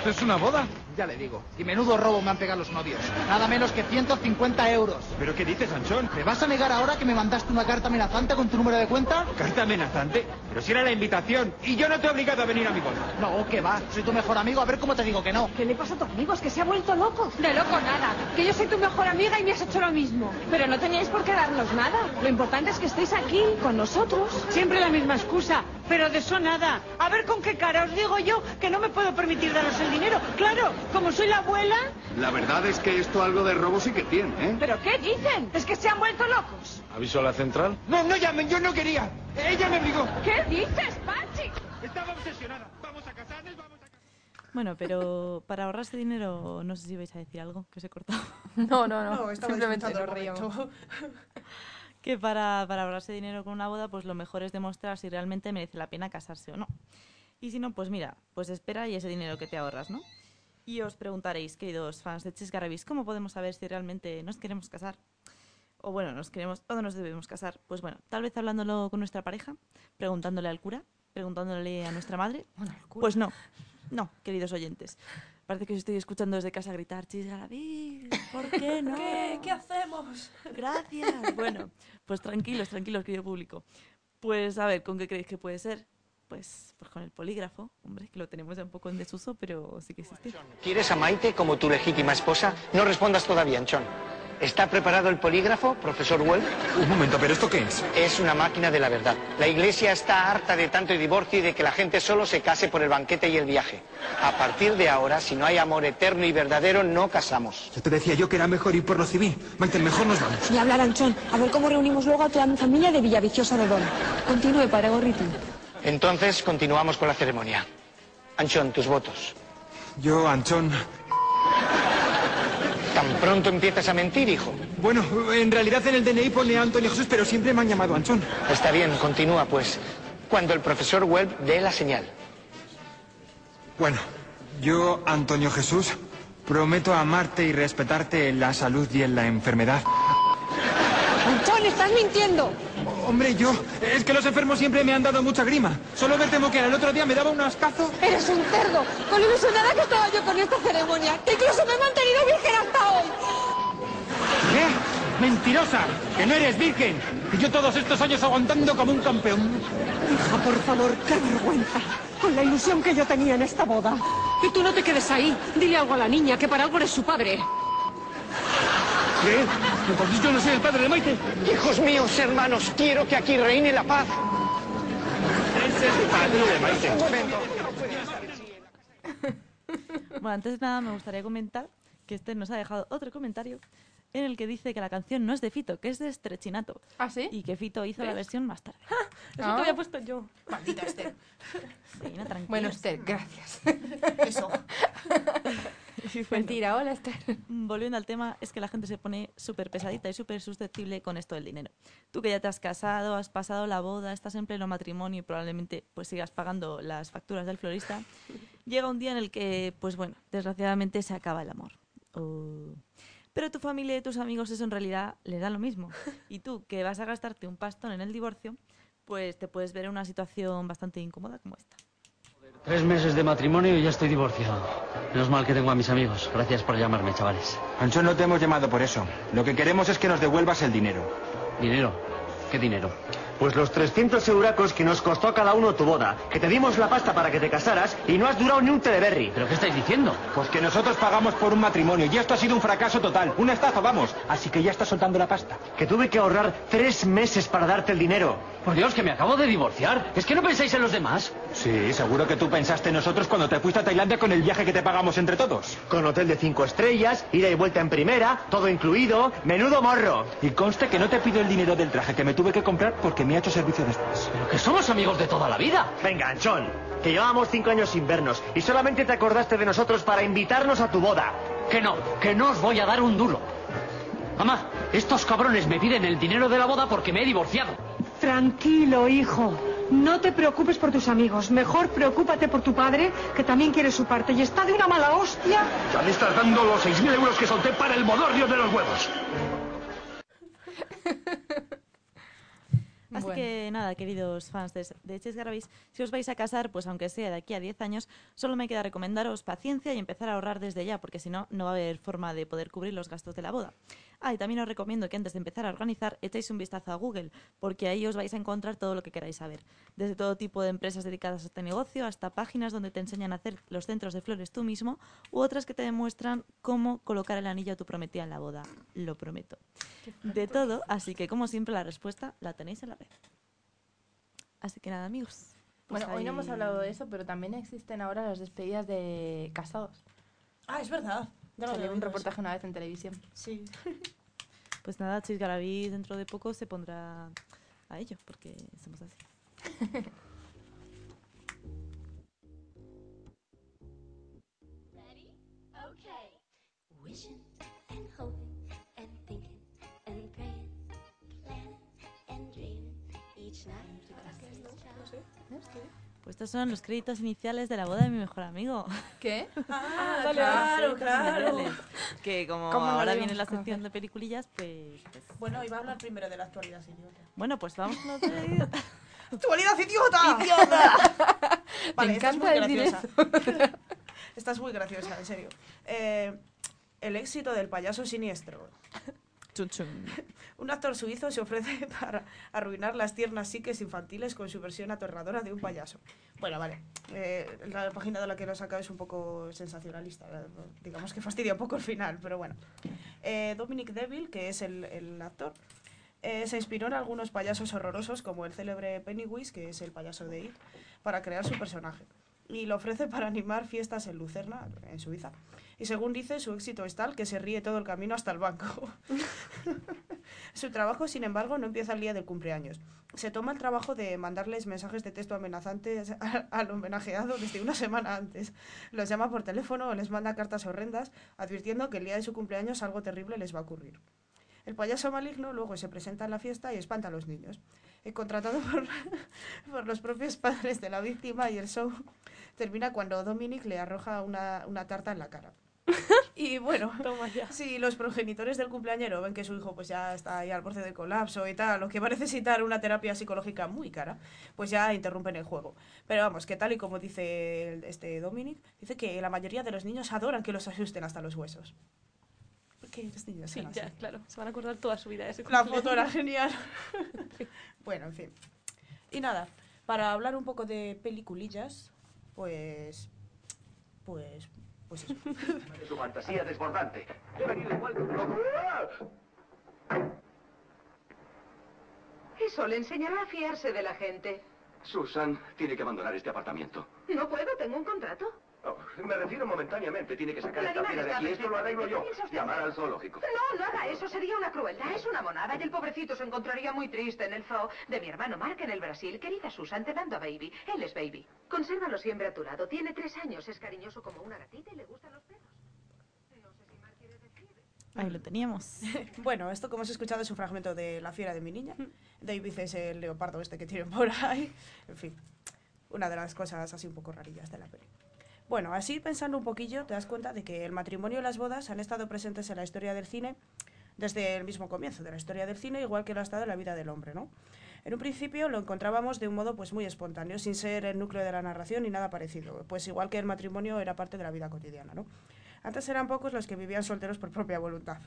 Esto es una boda. Ya le digo. Y menudo robo me han pegado los novios. Nada menos que 150 euros. ¿Pero qué dices, Anchón? ¿Me vas a negar ahora que me mandaste una carta amenazante con tu número de cuenta? ¿Carta amenazante? Pero si era la invitación. Y yo no te he obligado a venir a mi boda. No, que va. Soy tu mejor amigo. A ver cómo te digo que no. ¿Qué le pasa a tu amigo? ¿Es que se ha vuelto loco? De loco nada. Que yo soy tu mejor amiga y me has hecho lo mismo. Pero no teníais por qué darnos nada. Lo importante es que estéis aquí, con nosotros. Siempre la misma excusa, pero de eso nada. A ver con qué cara os digo yo que no me puedo permitir daros el dinero. Claro, como soy la abuela. La verdad es que esto algo de robo sí que tiene, ¿eh? ¿Pero qué dicen? ¿Es que se han vuelto locos? ¿Aviso a la central? No, no llamen, yo no quería. Ella me obligó. ¿Qué dices, Pachi? Estaba obsesionada. Vamos a casarnos, vamos a Bueno, pero para ahorrarse dinero, no sé si vais a decir algo, que os he cortado. No, no, no. No, estaba Simplemente nos momento. que para, para ahorrarse dinero con una boda, pues lo mejor es demostrar si realmente merece la pena casarse o no. Y si no, pues mira, pues espera y ese dinero que te ahorras, ¿no? Y os preguntaréis, queridos fans de Chis Garabis, ¿cómo podemos saber si realmente nos queremos casar? O bueno, nos queremos o no nos debemos casar. Pues bueno, tal vez hablándolo con nuestra pareja, preguntándole al cura, preguntándole a nuestra madre. Pues no, no, queridos oyentes. Parece que os estoy escuchando desde casa gritar, Garabis, ¿por qué no? ¿Qué, ¿Qué hacemos? Gracias. Bueno, pues tranquilos, tranquilos, querido público. Pues a ver, ¿con qué creéis que puede ser? Pues, pues con el polígrafo, hombre, que lo tenemos ya un poco en desuso, pero sí que existe. ¿Quieres a Maite como tu legítima esposa? No respondas todavía, Anchón. ¿Está preparado el polígrafo, profesor Wells? Un momento, ¿pero esto qué es? Es una máquina de la verdad. La iglesia está harta de tanto divorcio y de que la gente solo se case por el banquete y el viaje. A partir de ahora, si no hay amor eterno y verdadero, no casamos. Ya te decía yo que era mejor ir por lo civil. Maite, mejor nos vamos. Y hablar, Anchón. A ver cómo reunimos luego a toda mi familia de Villaviciosa de Don. Continúe, padre Gorriti. Entonces, continuamos con la ceremonia. Anchón, tus votos. Yo, Anchón. ¿Tan pronto empiezas a mentir, hijo? Bueno, en realidad en el DNI pone Antonio Jesús, pero siempre me han llamado Anchón. Está bien, continúa pues. Cuando el profesor Webb dé la señal. Bueno, yo, Antonio Jesús, prometo amarte y respetarte en la salud y en la enfermedad. Anchón, estás mintiendo. Hombre, yo, es que los enfermos siempre me han dado mucha grima. Solo me temo que el otro día me daba un ascazo. Eres un cerdo. Con lo ilusionada que estaba yo con esta ceremonia. Que incluso me he mantenido virgen hasta hoy. ¿Qué? ¡Mentirosa! ¡Que no eres virgen! Y yo todos estos años aguantando como un campeón. Hija, por favor, qué vergüenza. Con la ilusión que yo tenía en esta boda. Y tú no te quedes ahí. Dile algo a la niña, que para algo eres su padre. ¿Qué? Entonces yo no soy el padre de Maite. Hijos míos, hermanos, quiero que aquí reine la paz. Ese es el padre de Maite. Bueno, antes de nada me gustaría comentar que este nos ha dejado otro comentario en el que dice que la canción no es de Fito, que es de Estrechinato. ¿Ah, sí? Y que Fito hizo la versión más tarde. Eso te había puesto yo. Maldita Esther. Sí, no, tranquila. Bueno, Esther, gracias. Eso. Bueno, Mentira, hola, Esther. Volviendo al tema, es que la gente se pone súper pesadita y súper susceptible con esto del dinero. Tú que ya te has casado, has pasado la boda, estás en pleno matrimonio y probablemente pues sigas pagando las facturas del florista, llega un día en el que, pues bueno, desgraciadamente se acaba el amor. O- Pero tu familia y tus amigos eso en realidad les da lo mismo. Y tú que vas a gastarte un pastón en el divorcio, pues te puedes ver en una situación bastante incómoda como esta. Tres meses de matrimonio y ya estoy divorciado. Menos mal que tengo a mis amigos. Gracias por llamarme, chavales. Anchón, no te hemos llamado por eso. Lo que queremos es que nos devuelvas el dinero. ¿Dinero? ¿Qué dinero? Pues los 300 euracos que nos costó a cada uno tu boda. Que te dimos la pasta para que te casaras y no has durado ni un té de berry. ¿Pero qué estáis diciendo? Pues que nosotros pagamos por un matrimonio y esto ha sido un fracaso total. Una estafa, vamos. Así que ya estás soltando la pasta. Que tuve que ahorrar tres meses para darte el dinero. Por Dios, que me acabo de divorciar. ¿Es que no pensáis en los demás? Sí, seguro que tú pensaste en nosotros cuando te fuiste a Tailandia con el viaje que te pagamos entre todos. Con hotel de cinco estrellas, ida y vuelta en primera, todo incluido, menudo morro. Y conste que no te pido el dinero del traje que me tuve que comprar porque me ha hecho servicio después. Pero que somos amigos de toda la vida. Venga, Anchón, que llevábamos cinco años sin vernos y solamente te acordaste de nosotros para invitarnos a tu boda. Que no, que no os voy a dar un duro. Mamá, estos cabrones me piden el dinero de la boda porque me he divorciado. Tranquilo, hijo. No te preocupes por tus amigos. Mejor preocúpate por tu padre, que también quiere su parte y está de una mala hostia. Ya me estás dando los 6.000 euros que solté para el modorrio de los huevos. Así Bueno. que nada, queridos fans de, de si os vais a casar, pues aunque sea de aquí a 10 años, solo me queda recomendaros paciencia y empezar a ahorrar desde ya, porque si no, no va a haber forma de poder cubrir los gastos de la boda. Ah, y también os recomiendo que antes de empezar a organizar echéis un vistazo a Google, porque ahí os vais a encontrar todo lo que queráis saber. Desde todo tipo de empresas dedicadas a este negocio hasta páginas donde te enseñan a hacer los centros de flores tú mismo u otras que te demuestran cómo colocar el anillo a tu prometida en la boda. Lo prometo. De todo, así que como siempre la respuesta la tenéis en la red. Así que nada, amigos. pues Bueno, hoy no hemos hablado de eso, pero también existen ahora las despedidas de casados. Ah, es verdad. Ya lo Salió un reportaje una vez en televisión. Sí. Pues nada, Chis Garaví dentro de poco se pondrá a ello, porque somos así. Pues estos son los créditos iniciales de la boda de mi mejor amigo. ¿Qué? Ah, claro, claro. Que como ¿Cómo no lo ahora viene la sección de peliculillas, pues, pues- Bueno, iba a hablar primero de la actualidad, idiota. Bueno, pues vamos con los créditos. ¡Actualidad, idiota! ¡Idiota! Me esta es encanta muy graciosa. Esta es muy graciosa, en serio. Eh, el éxito del payaso siniestro. Un actor suizo se ofrece para arruinar las tiernas psiques infantiles con su versión aterradora de un payaso. Bueno, vale. Eh, la página de la que lo he es un poco sensacionalista. eh, Digamos que fastidia un poco el final, pero bueno. Eh, Dominic Deville, que es el, actor, se inspiró en algunos payasos horrorosos, como el célebre Pennywise, que es el payaso de It, para crear su personaje. Y lo ofrece para animar fiestas en Lucerna, en Suiza. Y según dice, su éxito es tal que se ríe todo el camino hasta el banco. Su trabajo, sin embargo, no empieza el día del cumpleaños. Se toma el trabajo de mandarles mensajes de texto amenazantes al homenajeado desde una semana antes. Los llama por teléfono o les manda cartas horrendas advirtiendo que el día de su cumpleaños algo terrible les va a ocurrir. El payaso maligno luego se presenta en la fiesta y espanta a los niños. Eh, contratado por, por los propios padres de la víctima y el show termina cuando Dominic le arroja una, una tarta en la cara. Y bueno, si los progenitores del cumpleañero ven que su hijo pues ya está ahí al borde del colapso y tal, o que va a necesitar una terapia psicológica muy cara, pues ya interrumpen el juego. Pero vamos, que tal y como dice el- este Dominic, dice que la mayoría de los niños adoran que los asusten hasta los huesos. Porque los niños Sí, ya, así. claro. Se van a acordar toda su vida de ese La foto era genial. bueno, en fin. Y nada, para hablar un poco de peliculillas, pues... Pues... Pues eso. Su fantasía desbordante. Deben ir igual que un loco. Eso le enseñará a fiarse de la gente. Susan tiene que abandonar este apartamento. No puedo, tengo un contrato. Oh, me refiero momentáneamente. Tiene que sacar El esta fiera de aquí. Esto lo arreglo yo. perfectamente. ¿Qué piensa usted Llamar al zoológico. No, no haga eso, sería una crueldad. Es una monada y el pobrecito se encontraría muy triste en el zoo de mi hermano Mark en el Brasil. Querida Susan, te mando a Baby. Él es Baby. Consérvalo siempre a tu lado. Tiene tres años, es cariñoso como una gatita y le gustan los perros. Ahí lo teníamos. Bueno, esto como he escuchado es un fragmento de La fiera de mi niña. David es el leopardo este que tienen por ahí. En fin, una de las cosas así un poco rarillas de la peli. Bueno, así pensando un poquillo, te das cuenta de que el matrimonio y las bodas han estado presentes en la historia del cine desde el mismo comienzo de la historia del cine, igual que lo ha estado en la vida del hombre, ¿no? En un principio lo encontrábamos de un modo pues muy espontáneo, sin ser el núcleo de la narración ni nada parecido, pues igual que el matrimonio era parte de la vida cotidiana, ¿no? Antes eran pocos los que vivían solteros por propia voluntad.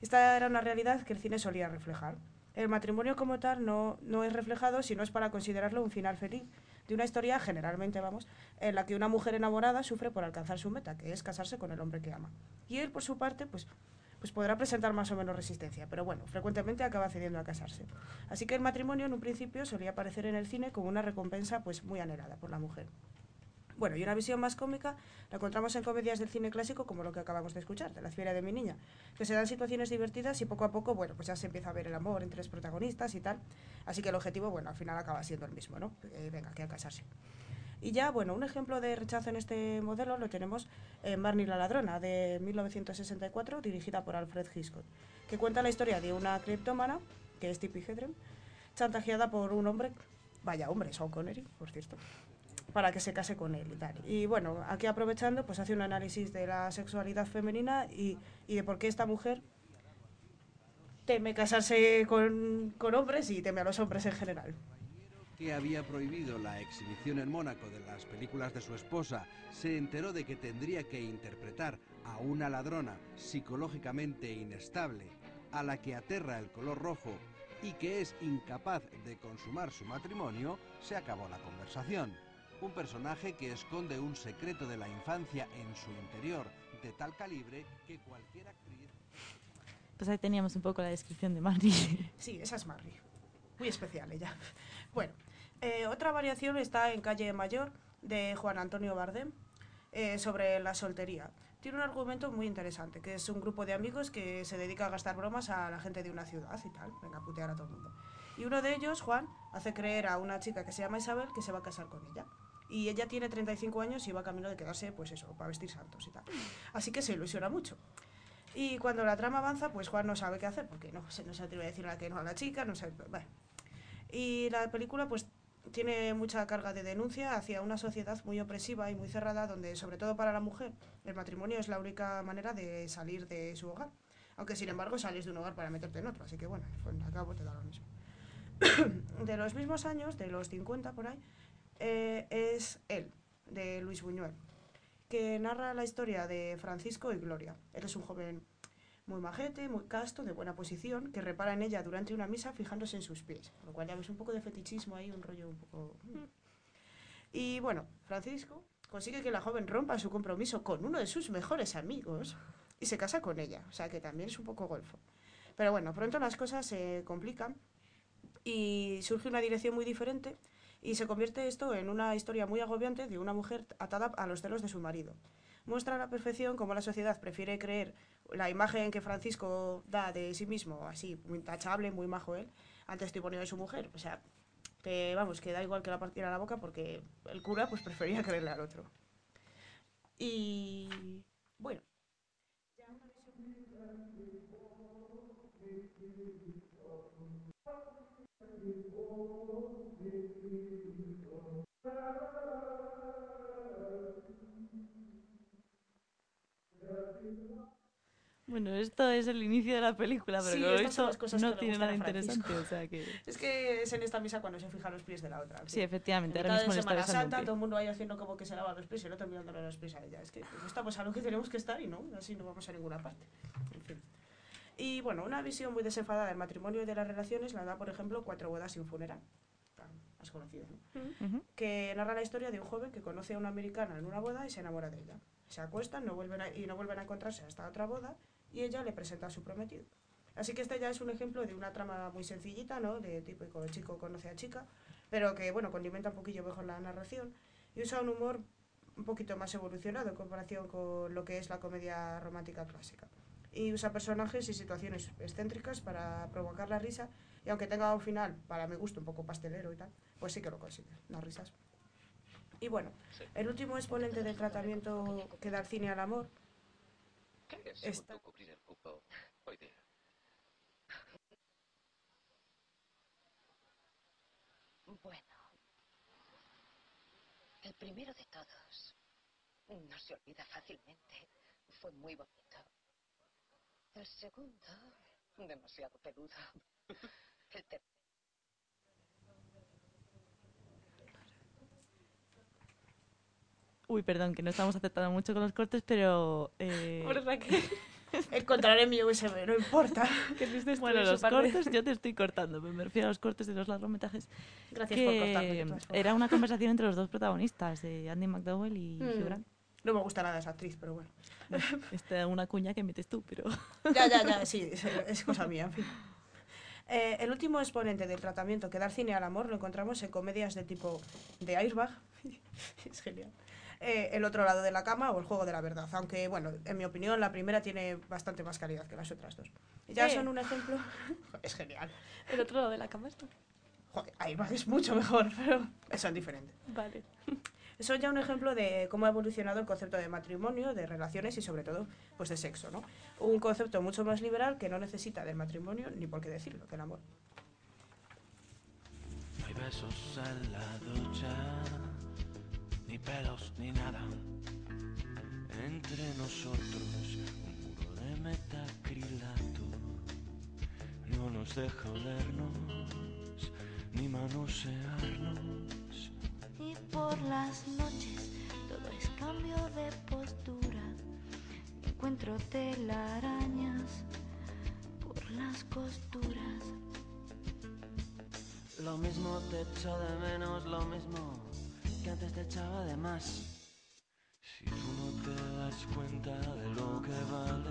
Esta era una realidad que el cine solía reflejar. El matrimonio como tal no, no es reflejado si no es para considerarlo un final feliz de una historia, generalmente vamos, en la que una mujer enamorada sufre por alcanzar su meta, que es casarse con el hombre que ama. Y él, por su parte, pues, pues podrá presentar más o menos resistencia, pero bueno, frecuentemente acaba cediendo a casarse. Así que el matrimonio en un principio solía aparecer en el cine como una recompensa pues muy anhelada por la mujer. Bueno, y una visión más cómica la encontramos en comedias del cine clásico como lo que acabamos de escuchar, de La fiera de mi niña, que se dan situaciones divertidas y poco a poco, bueno, pues ya se empieza a ver el amor entre los protagonistas y tal. Así que el objetivo, bueno, al final acaba siendo el mismo, ¿no? Eh, venga, que a casarse. Y ya, bueno, un ejemplo de rechazo en este modelo lo tenemos en Barney la ladrona, de 1964, dirigida por Alfred Hitchcock, que cuenta la historia de una criptómana, que es Tippi Hedren, chantajeada por un hombre, vaya hombre, Sean Connery, por cierto, para que se case con él y tal. Y bueno, aquí aprovechando, pues hace un análisis de la sexualidad femenina y, y de por qué esta mujer teme casarse con, con hombres y teme a los hombres en general. que había prohibido la exhibición en Mónaco de las películas de su esposa, se enteró de que tendría que interpretar a una ladrona psicológicamente inestable, a la que aterra el color rojo y que es incapaz de consumar su matrimonio, se acabó la conversación. Un personaje que esconde un secreto de la infancia en su interior, de tal calibre que cualquier actriz... Pues ahí teníamos un poco la descripción de Mari. Sí, esa es Marry. Muy especial ella. Bueno, eh, otra variación está en Calle Mayor de Juan Antonio Bardem eh, sobre la soltería. Tiene un argumento muy interesante, que es un grupo de amigos que se dedica a gastar bromas a la gente de una ciudad y tal. Venga, a putear a todo el mundo. Y uno de ellos, Juan, hace creer a una chica que se llama Isabel que se va a casar con ella. Y ella tiene 35 años y va camino de quedarse, pues eso, para vestir santos y tal. Así que se ilusiona mucho. Y cuando la trama avanza, pues Juan no sabe qué hacer, porque no se, no se atreve a decir a que no a la chica, no sabe... Bueno. Y la película, pues, tiene mucha carga de denuncia hacia una sociedad muy opresiva y muy cerrada, donde, sobre todo para la mujer, el matrimonio es la única manera de salir de su hogar. Aunque, sin embargo, sales de un hogar para meterte en otro, así que bueno, al cabo te da lo mismo. de los mismos años, de los 50 por ahí, eh, es él, de Luis Buñuel, que narra la historia de Francisco y Gloria. Él es un joven muy majete, muy casto, de buena posición, que repara en ella durante una misa fijándose en sus pies. Lo cual ya ves un poco de fetichismo ahí, un rollo un poco... mm. Y bueno, Francisco consigue que la joven rompa su compromiso con uno de sus mejores amigos y se casa con ella. O sea que también es un poco golfo. Pero bueno, pronto las cosas se complican y surge una dirección muy diferente y se convierte esto en una historia muy agobiante de una mujer atada a los celos de su marido. Muestra a la perfección cómo la sociedad prefiere creer la imagen que Francisco da de sí mismo, así, muy intachable, muy majo él, al testimonio de su mujer. O sea, que vamos, que da igual que la partiera la boca porque el cura pues prefería creerle al otro. Y bueno. Bueno, esto es el inicio de la película, pero Sí, como he estas son visto, las cosas no que tiene nada interesante, o sea que... Es que es en esta misa cuando se fija los pies de la otra. Sí, efectivamente, En ahora mismo de Semana Santa, todo el mundo ahí haciendo como que se lava los pies y otro mirándole los pies a ella. Es que pues, estamos a lo que tenemos que estar y no, así no vamos a ninguna parte. En fin. Y bueno, una visión muy desenfadada del matrimonio y de las relaciones la da, por ejemplo, Cuatro bodas y un funeral. Más conocido, ¿no? Que narra la historia de un joven que conoce a una americana en una boda y se enamora de ella. Se acuestan no vuelven a- y no vuelven a encontrarse hasta otra boda y ella le presenta a su prometido. Así que este ya es un ejemplo de una trama muy sencillita, ¿no? De típico chico conoce a chica, pero que, bueno, condimenta un poquillo mejor la narración y usa un humor un poquito más evolucionado en comparación con lo que es la comedia romántica clásica. Y usa personajes y situaciones excéntricas para provocar la risa y aunque tenga un final, para mi gusto, un poco pastelero y tal, pues sí que lo consigue, las risas. Y bueno, el último exponente del tratamiento que da el cine al amor ¿Qué es Está- según tú cubrir el cupo hoy día? Bueno, el primero de todos no se olvida fácilmente. Fue muy bonito. El segundo, demasiado peludo. El tercero. Uy, perdón, que no estamos aceptando mucho con los cortes, pero... Eh... Pobre Raquel. Encontraré mi USB, no importa. Bueno, su los cortes yo te estoy cortando, me refiero a los cortes de los largometrajes. Gracias que por cortarme. Era una conversación entre los dos protagonistas, de Andy McDowell y Mm. Hugh Grant. No me gusta nada esa actriz, pero bueno. Esta es una cuña que metes tú, pero... Ya, ya, ya, sí, es, es cosa mía, en fin. Eh, el último exponente del tratamiento que da el cine al amor lo encontramos en comedias de tipo de Airbag, es genial, eh, El otro lado de la cama o El juego de la verdad, aunque, bueno, en mi opinión la primera tiene bastante más calidad que las otras dos. Ya Eh. son un ejemplo, es genial. El otro lado de la cama está. Joder, Airbag es mucho mejor, pero son diferentes. Vale. Eso es ya un ejemplo de cómo ha evolucionado el concepto de matrimonio, de relaciones y sobre todo pues de sexo, ¿no? Un concepto mucho más liberal que no necesita del matrimonio ni por qué decirlo, del amor. No hay besos en la ducha, ni pelos ni nada. Entre nosotros un muro de metacrilato. lejos de jodernos ni manosearnos. Y por las noches todo es cambio de postura. Encuentro telarañas por las costuras. Lo mismo te echo de menos, lo mismo que antes te echaba de más. Si tú no te das cuenta de lo que vale,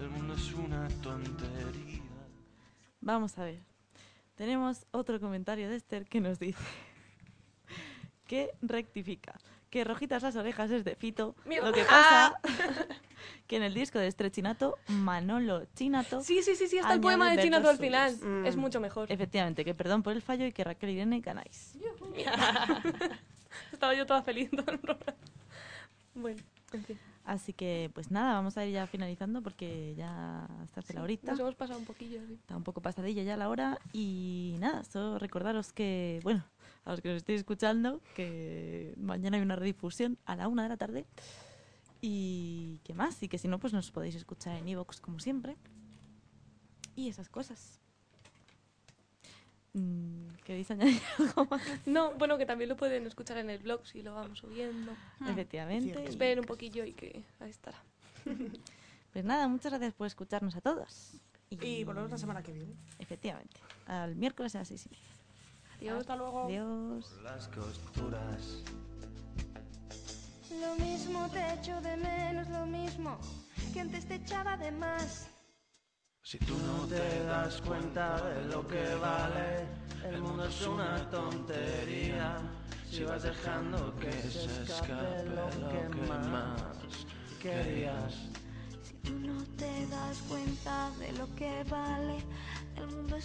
el mundo es una tontería. Vamos a ver. Tenemos otro comentario de Esther que nos dice que rectifica que rojitas las orejas es de Fito. Mira. Lo que pasa que en el disco de Estrechinato, Manolo Chinato. Sí, sí, sí, sí, está el poema de Chinato al final. Es mucho mejor. Efectivamente, que perdón por el fallo y que Raquel Irene ganáis. Estaba yo toda feliz todo el programa. Bueno, en fin. Así que, pues nada, vamos a ir ya finalizando porque ya está hace la horita. Nos hemos pasado un poquillo. sí. Está un poco pasadilla ya la hora. Y nada, solo recordaros que, bueno, a los que nos estéis escuchando, que mañana hay una redifusión a la una de la tarde. Y qué más, y que si no, pues nos podéis escuchar en iVoox como siempre. Y esas cosas. Mm, ¿Queréis añadir algo más? No, bueno, que también lo pueden escuchar en el blog si lo vamos subiendo. Efectivamente. Esperen un poquillo y que ahí estará. Pues nada, muchas gracias por escucharnos a todos. Y volvemos la semana que viene. Efectivamente. Al miércoles a las seis y media. Adiós. Hasta luego. Adiós. Las costuras. Lo mismo te echo de menos, lo mismo que antes te echaba de más. Si tú no te das cuenta de lo que vale, el mundo es una tontería. Si vas dejando que se escape lo que más querías. Si tú no te das cuenta de lo que vale, el mundo es